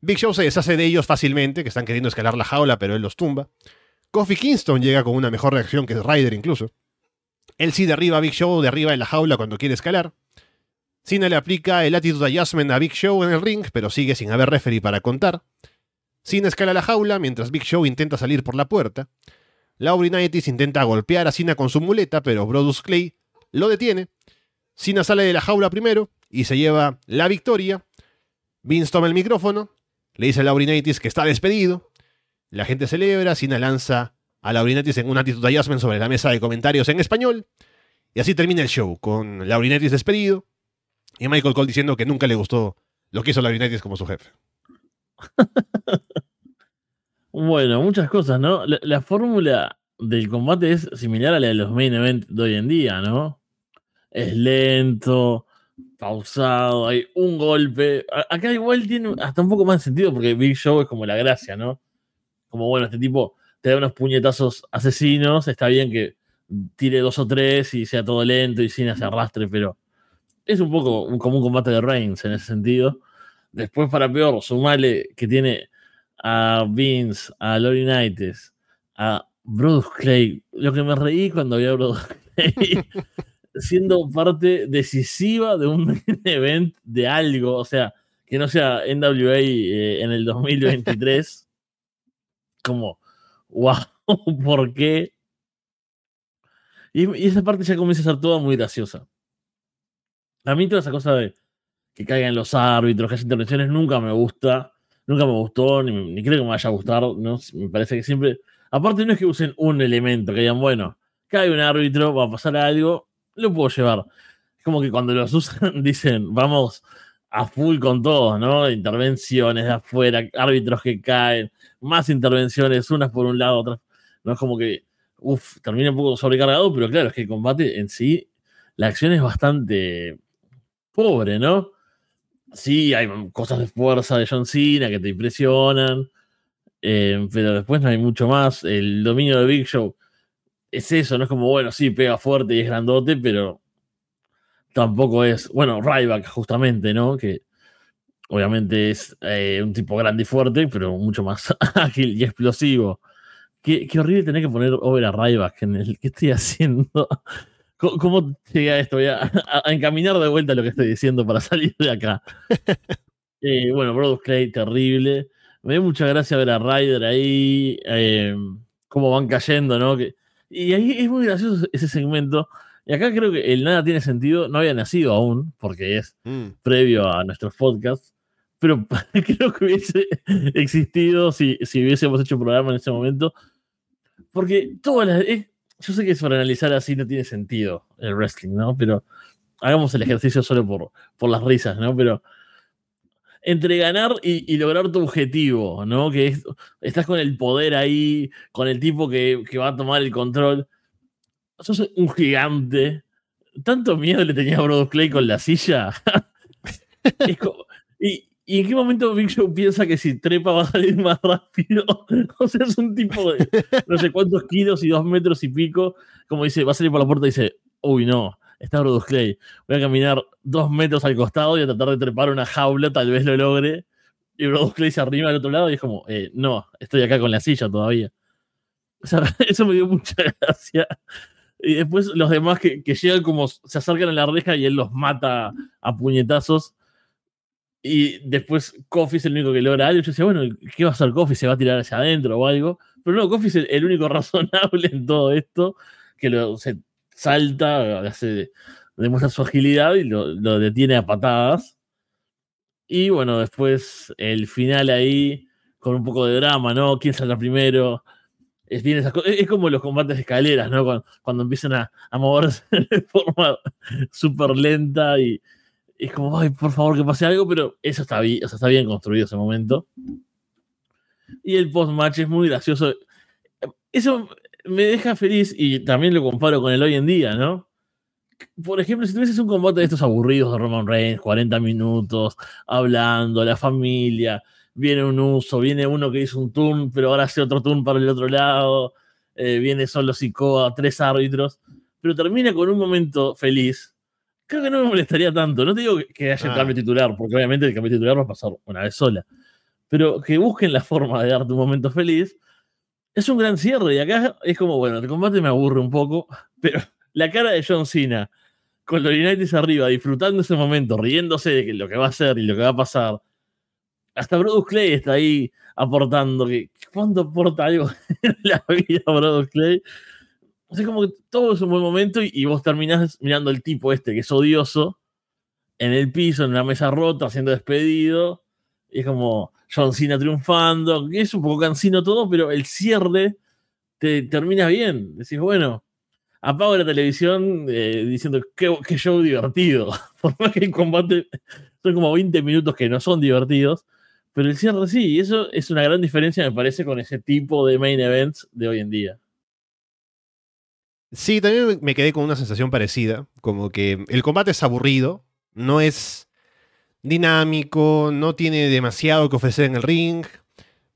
Big Show se deshace de ellos fácilmente, que están queriendo escalar la jaula, pero él los tumba. Kofi Kingston llega con una mejor reacción que Ryder incluso. Él sí derriba a Big Show de arriba en la jaula cuando quiere escalar. Cena le aplica el Attitude Adjustment a Big Show en el ring, pero sigue sin haber referee para contar. Cena escala la jaula mientras Big Show intenta salir por la puerta. Laurinaitis intenta golpear a Cena con su muleta, pero Brodus Clay lo detiene. Cena sale de la jaula primero y se lleva la victoria. Vince toma el micrófono, le dice a Laurinaitis que está despedido. La gente celebra, Cena lanza a Laurinaitis en un attitude adjustment sobre la mesa de comentarios en español. Y así termina el show, con Laurinaitis despedido y Michael Cole diciendo que nunca le gustó lo que hizo Laurinaitis como su jefe. (laughs) Bueno, muchas cosas, ¿no? La, la fórmula del combate es similar a la de los main event de hoy en día, ¿no? Es lento, pausado, hay un golpe. Acá igual tiene hasta un poco más de sentido porque Big Show es como la gracia, ¿no? Como bueno, este tipo te da unos puñetazos asesinos, está bien que tire dos o tres y sea todo lento y sin se arrastre, pero es un poco como un combate de Reigns en ese sentido. Después, para peor, sumale que tiene a Vince, a Laurinaitis, a Bruce Clay. Lo que me reí cuando vi a Bruce Clay (laughs) siendo parte decisiva de un (laughs) event de algo. O sea, que no sea NWA eh, en el 2023, (laughs) como, wow, ¿por qué? Y, y, esa parte ya comienza a ser toda muy graciosa. A mí toda esa cosa de que caigan los árbitros, que haya intervenciones, nunca me gusta, nunca me gustó, ni, ni creo que me vaya a gustar, ¿no? Me parece que siempre, aparte no es que usen un elemento, que digan, bueno, cae un árbitro, va a pasar algo, lo puedo llevar. Es como que cuando los (laughs) usan dicen, vamos a full con todo, ¿no? Intervenciones de afuera, árbitros que caen, más intervenciones, unas por un lado, otras. No es como que, uff, termina un poco sobrecargado, pero claro, es que el combate en sí, la acción es bastante pobre, ¿no? Sí, hay cosas de fuerza de John Cena que te impresionan, eh, pero después no hay mucho más. El dominio de Big Show es eso, no es como, bueno, sí, pega fuerte y es grandote, pero tampoco es, bueno, Ryback justamente, ¿no? Que obviamente es eh, un tipo grande y fuerte, pero mucho más (laughs) ágil y explosivo. Qué, horrible tener que poner over a Ryback en el que estoy haciendo. ¿Cómo, llega esto? Voy a, a, encaminar de vuelta lo que estoy diciendo para (laughs) salir de acá. eh, bueno, Brodus Clay, terrible. Me dio mucha gracia ver a Ryder ahí, eh, cómo van cayendo, ¿no? Que, y ahí es muy gracioso ese segmento. Y acá creo que el nada tiene sentido. No había nacido aún, porque es mm. previo a nuestros podcasts. Pero (laughs) creo que hubiese existido si, si hubiésemos hecho programa en ese momento. Porque todas las. Yo sé que para analizar así no tiene sentido el wrestling, ¿no? Pero hagamos el ejercicio solo por, por las risas, ¿no? Pero entre ganar y, lograr tu objetivo, ¿no? Que es, estás con el poder ahí, con el tipo que, que, va a tomar el control. Sos un gigante. Tanto miedo le tenía a Brodus Clay con la silla. (laughs) como, y, y, en qué momento Big Show piensa que si trepa va a salir más rápido? (laughs) o sea, es un tipo de no sé cuántos kilos y dos metros y pico. Como dice, va a salir por la puerta y dice, uy, no, está Brodus Clay. Voy a caminar dos metros al costado y a tratar de trepar una jaula, tal vez lo logre. Y Brodus Clay se arriba al otro lado y es como, eh, no, estoy acá con la silla todavía. O sea, (laughs) eso me dio mucha gracia. Y después los demás que llegan como se acercan a la reja y él los mata a puñetazos. Y después Kofi es el único que logra algo. Yo decía, bueno, ¿qué va a hacer Kofi? ¿Se va a tirar hacia adentro o algo? Pero no, Kofi es el, único (laughs) razonable en todo esto, que lo, se salta, hace, demuestra su agilidad y lo, lo, detiene a patadas. Y bueno, después el final ahí, con un poco de drama, ¿no? ¿Quién saldrá primero? Es, bien es, como los combates de escaleras, ¿no? Cuando, empiezan a, a, moverse (laughs) de forma súper lenta y, es como, ay, por favor, que pase algo, pero eso está bien, o sea, está bien construido ese momento. Y el post-match es muy gracioso. Eso me deja feliz y también lo comparo con el hoy en día, ¿no? Por ejemplo, si tuvieses un combate de estos aburridos de Roman Reigns, 40 minutos, hablando, la familia, viene un uso, viene uno que hizo un turn, pero ahora hace otro turn para el otro lado, eh, viene solo Sikoa, tres árbitros, pero termina con un momento feliz. Creo que no me molestaría tanto. No te digo que haya ah. cambio titular, porque obviamente el cambio titular va a pasar una vez sola. Pero que busquen la forma de darte un momento feliz es un gran cierre. Y acá es como, bueno, el combate me aburre un poco, (laughs) pero la cara de John Cena con los United arriba, disfrutando ese momento, riéndose de lo que va a hacer y lo que va a pasar. Hasta Brodus Clay está ahí aportando. Que, ¿Cuánto aporta algo (laughs) en la vida Brodus Clay? Sea, como que todo es un buen momento y, vos terminás mirando el tipo este que es odioso en el piso, en una mesa rota, siendo despedido. Y es como, John Cena triunfando, que es un poco cansino todo, pero el cierre te termina bien. Decís, bueno, apago la televisión eh, diciendo qué, qué, show divertido. (laughs) Por más que el combate son como 20 minutos que no son divertidos, pero el cierre sí, y eso es una gran diferencia, me parece, con ese tipo de main events de hoy en día. Sí, también me quedé con una sensación parecida, como que el combate es aburrido, no es dinámico, no tiene demasiado que ofrecer en el ring,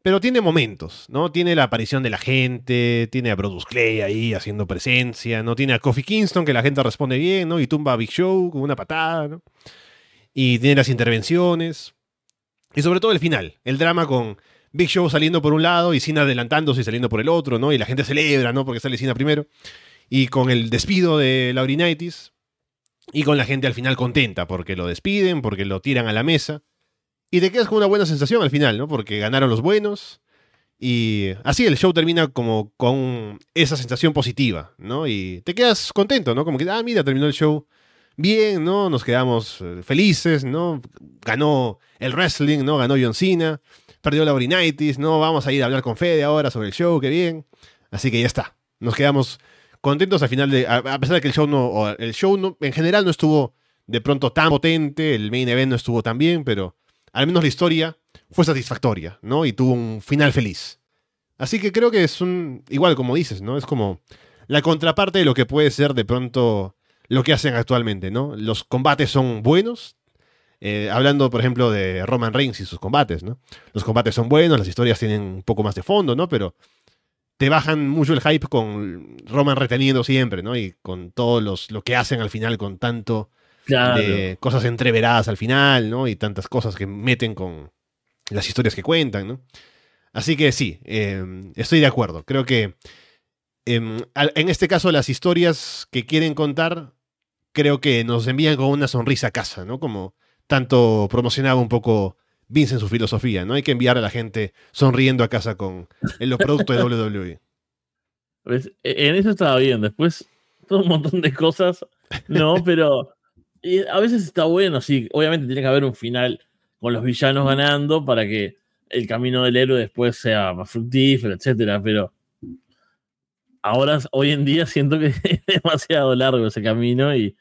pero tiene momentos, ¿no? Tiene la aparición de la gente, tiene a Brodus Clay ahí haciendo presencia, ¿no? Tiene a Kofi Kingston que la gente responde bien, ¿no? Y tumba a Big Show con una patada, ¿no? Y tiene las intervenciones. Y sobre todo el final, el drama con Big Show saliendo por un lado y Cena adelantándose y saliendo por el otro, ¿no? Y la gente celebra, ¿no? Porque sale Cena primero. Y con el despido de Laurinaitis, y con la gente al final contenta porque lo despiden, porque lo tiran a la mesa. y te quedas con una buena sensación al final, ¿no? Porque ganaron los buenos. Y así el show termina como con esa sensación positiva, ¿no? Y te quedas contento, ¿no? Como que, ah, mira, terminó el show bien, ¿no? Nos quedamos eh, felices, ¿no? Ganó el wrestling, ¿no? Ganó John Cena, perdió la Orinitis, ¿no? Vamos a ir a hablar con Fede ahora sobre el show, qué bien. Así que ya está. Nos quedamos contentos al final de, a, pesar de que el show no, el show no, en general no estuvo de pronto tan potente, el main event no estuvo tan bien, pero al menos la historia fue satisfactoria, ¿no? Y tuvo un final feliz. Así que creo que es un, igual como dices, ¿no? Es como la contraparte de lo que puede ser de pronto lo que hacen actualmente, ¿no? Los combates son buenos, eh, hablando, por ejemplo, de Roman Reigns y sus combates, ¿no? Los combates son buenos, las historias tienen un poco más de fondo, ¿no? Pero te bajan mucho el hype con Roman reteniendo siempre, ¿no? Y con todo los, lo que hacen al final con tanto de cosas entreveradas al final, ¿no? Y tantas cosas que meten con las historias que cuentan, ¿no? Así que sí, em, estoy de acuerdo. Creo que em, en este caso las historias que quieren contar, creo que nos envían con una sonrisa a casa, ¿no? Como tanto promocionaba un poco Vince en su filosofía, ¿no? Hay que enviar a la gente sonriendo a casa con los productos de WWE. (laughs) E, en eso estaba bien. Después, todo un montón de cosas. No, (laughs) pero a veces está bueno, sí. Obviamente tiene que haber un final con los villanos ganando para que el camino del héroe después sea más fructífero, etcétera. Pero ahora, hoy en día, siento que (laughs) es demasiado largo ese camino y,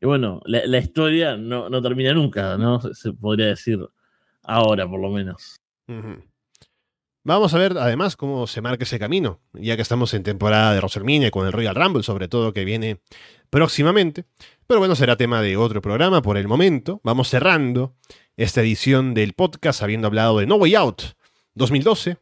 bueno, la, historia no, termina nunca, ¿no? Se, podría decir ahora, por lo menos. Vamos a ver además cómo se marca ese camino, ya que estamos en temporada de WrestleMania con el Royal Rumble, sobre todo que viene próximamente. Pero bueno, será tema de otro programa por el momento. Vamos cerrando esta edición del podcast habiendo hablado de No Way Out 2012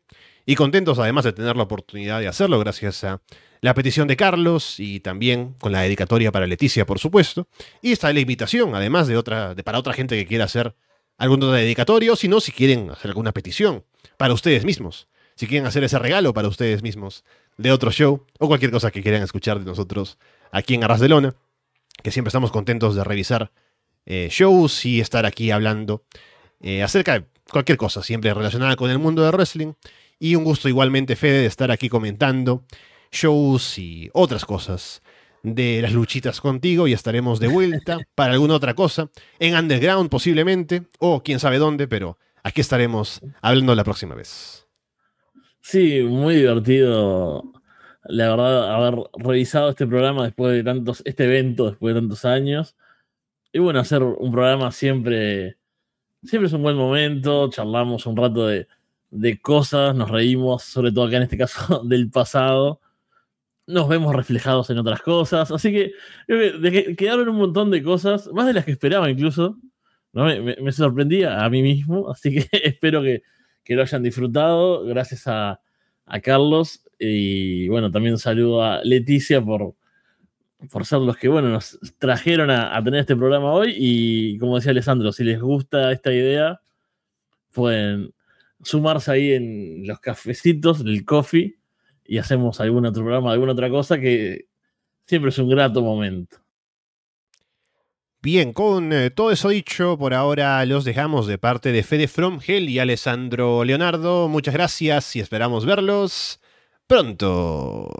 y contentos además de tener la oportunidad de hacerlo gracias a la petición de Carlos y también con la dedicatoria para Leticia, por supuesto. Y está la invitación, además de otra, de para otra gente que quiera hacer algún otro dedicatorio, si no, si quieren hacer alguna petición para ustedes mismos. Si quieren hacer ese regalo para ustedes mismos de otro show o cualquier cosa que quieran escuchar de nosotros aquí en Arras de Lona, que siempre estamos contentos de revisar eh, shows y estar aquí hablando eh, acerca de cualquier cosa, siempre relacionada con el mundo del wrestling. Y un gusto igualmente, Fede, de estar aquí comentando shows y otras cosas de las luchitas contigo y estaremos de vuelta (laughs) para alguna otra cosa, en Underground posiblemente, o quién sabe dónde, pero aquí estaremos hablando la próxima vez. Sí, muy divertido, la verdad, haber revisado este programa después de tantos, este evento después de tantos años. Y bueno, hacer un programa siempre, siempre es un buen momento, charlamos un rato de, de cosas, nos reímos, sobre todo acá en este caso (laughs) del pasado nos vemos reflejados en otras cosas. Así que, quedaron un montón de cosas, más de las que esperaba incluso. Me, sorprendía a mí mismo, (laughs) así que espero que, lo hayan disfrutado. Gracias a, Carlos y bueno, también saludo a Leticia por, por ser los que bueno, nos trajeron a, a tener este programa hoy. Y como decía Alessandro, si les gusta esta idea, pueden sumarse ahí en los cafecitos, el coffee y hacemos algún otro programa, alguna otra cosa que siempre es un grato momento. Bien, con eh, todo eso dicho, por ahora los dejamos de parte de Fede From Hell y Alessandro Leonardo. Muchas gracias y esperamos verlos pronto.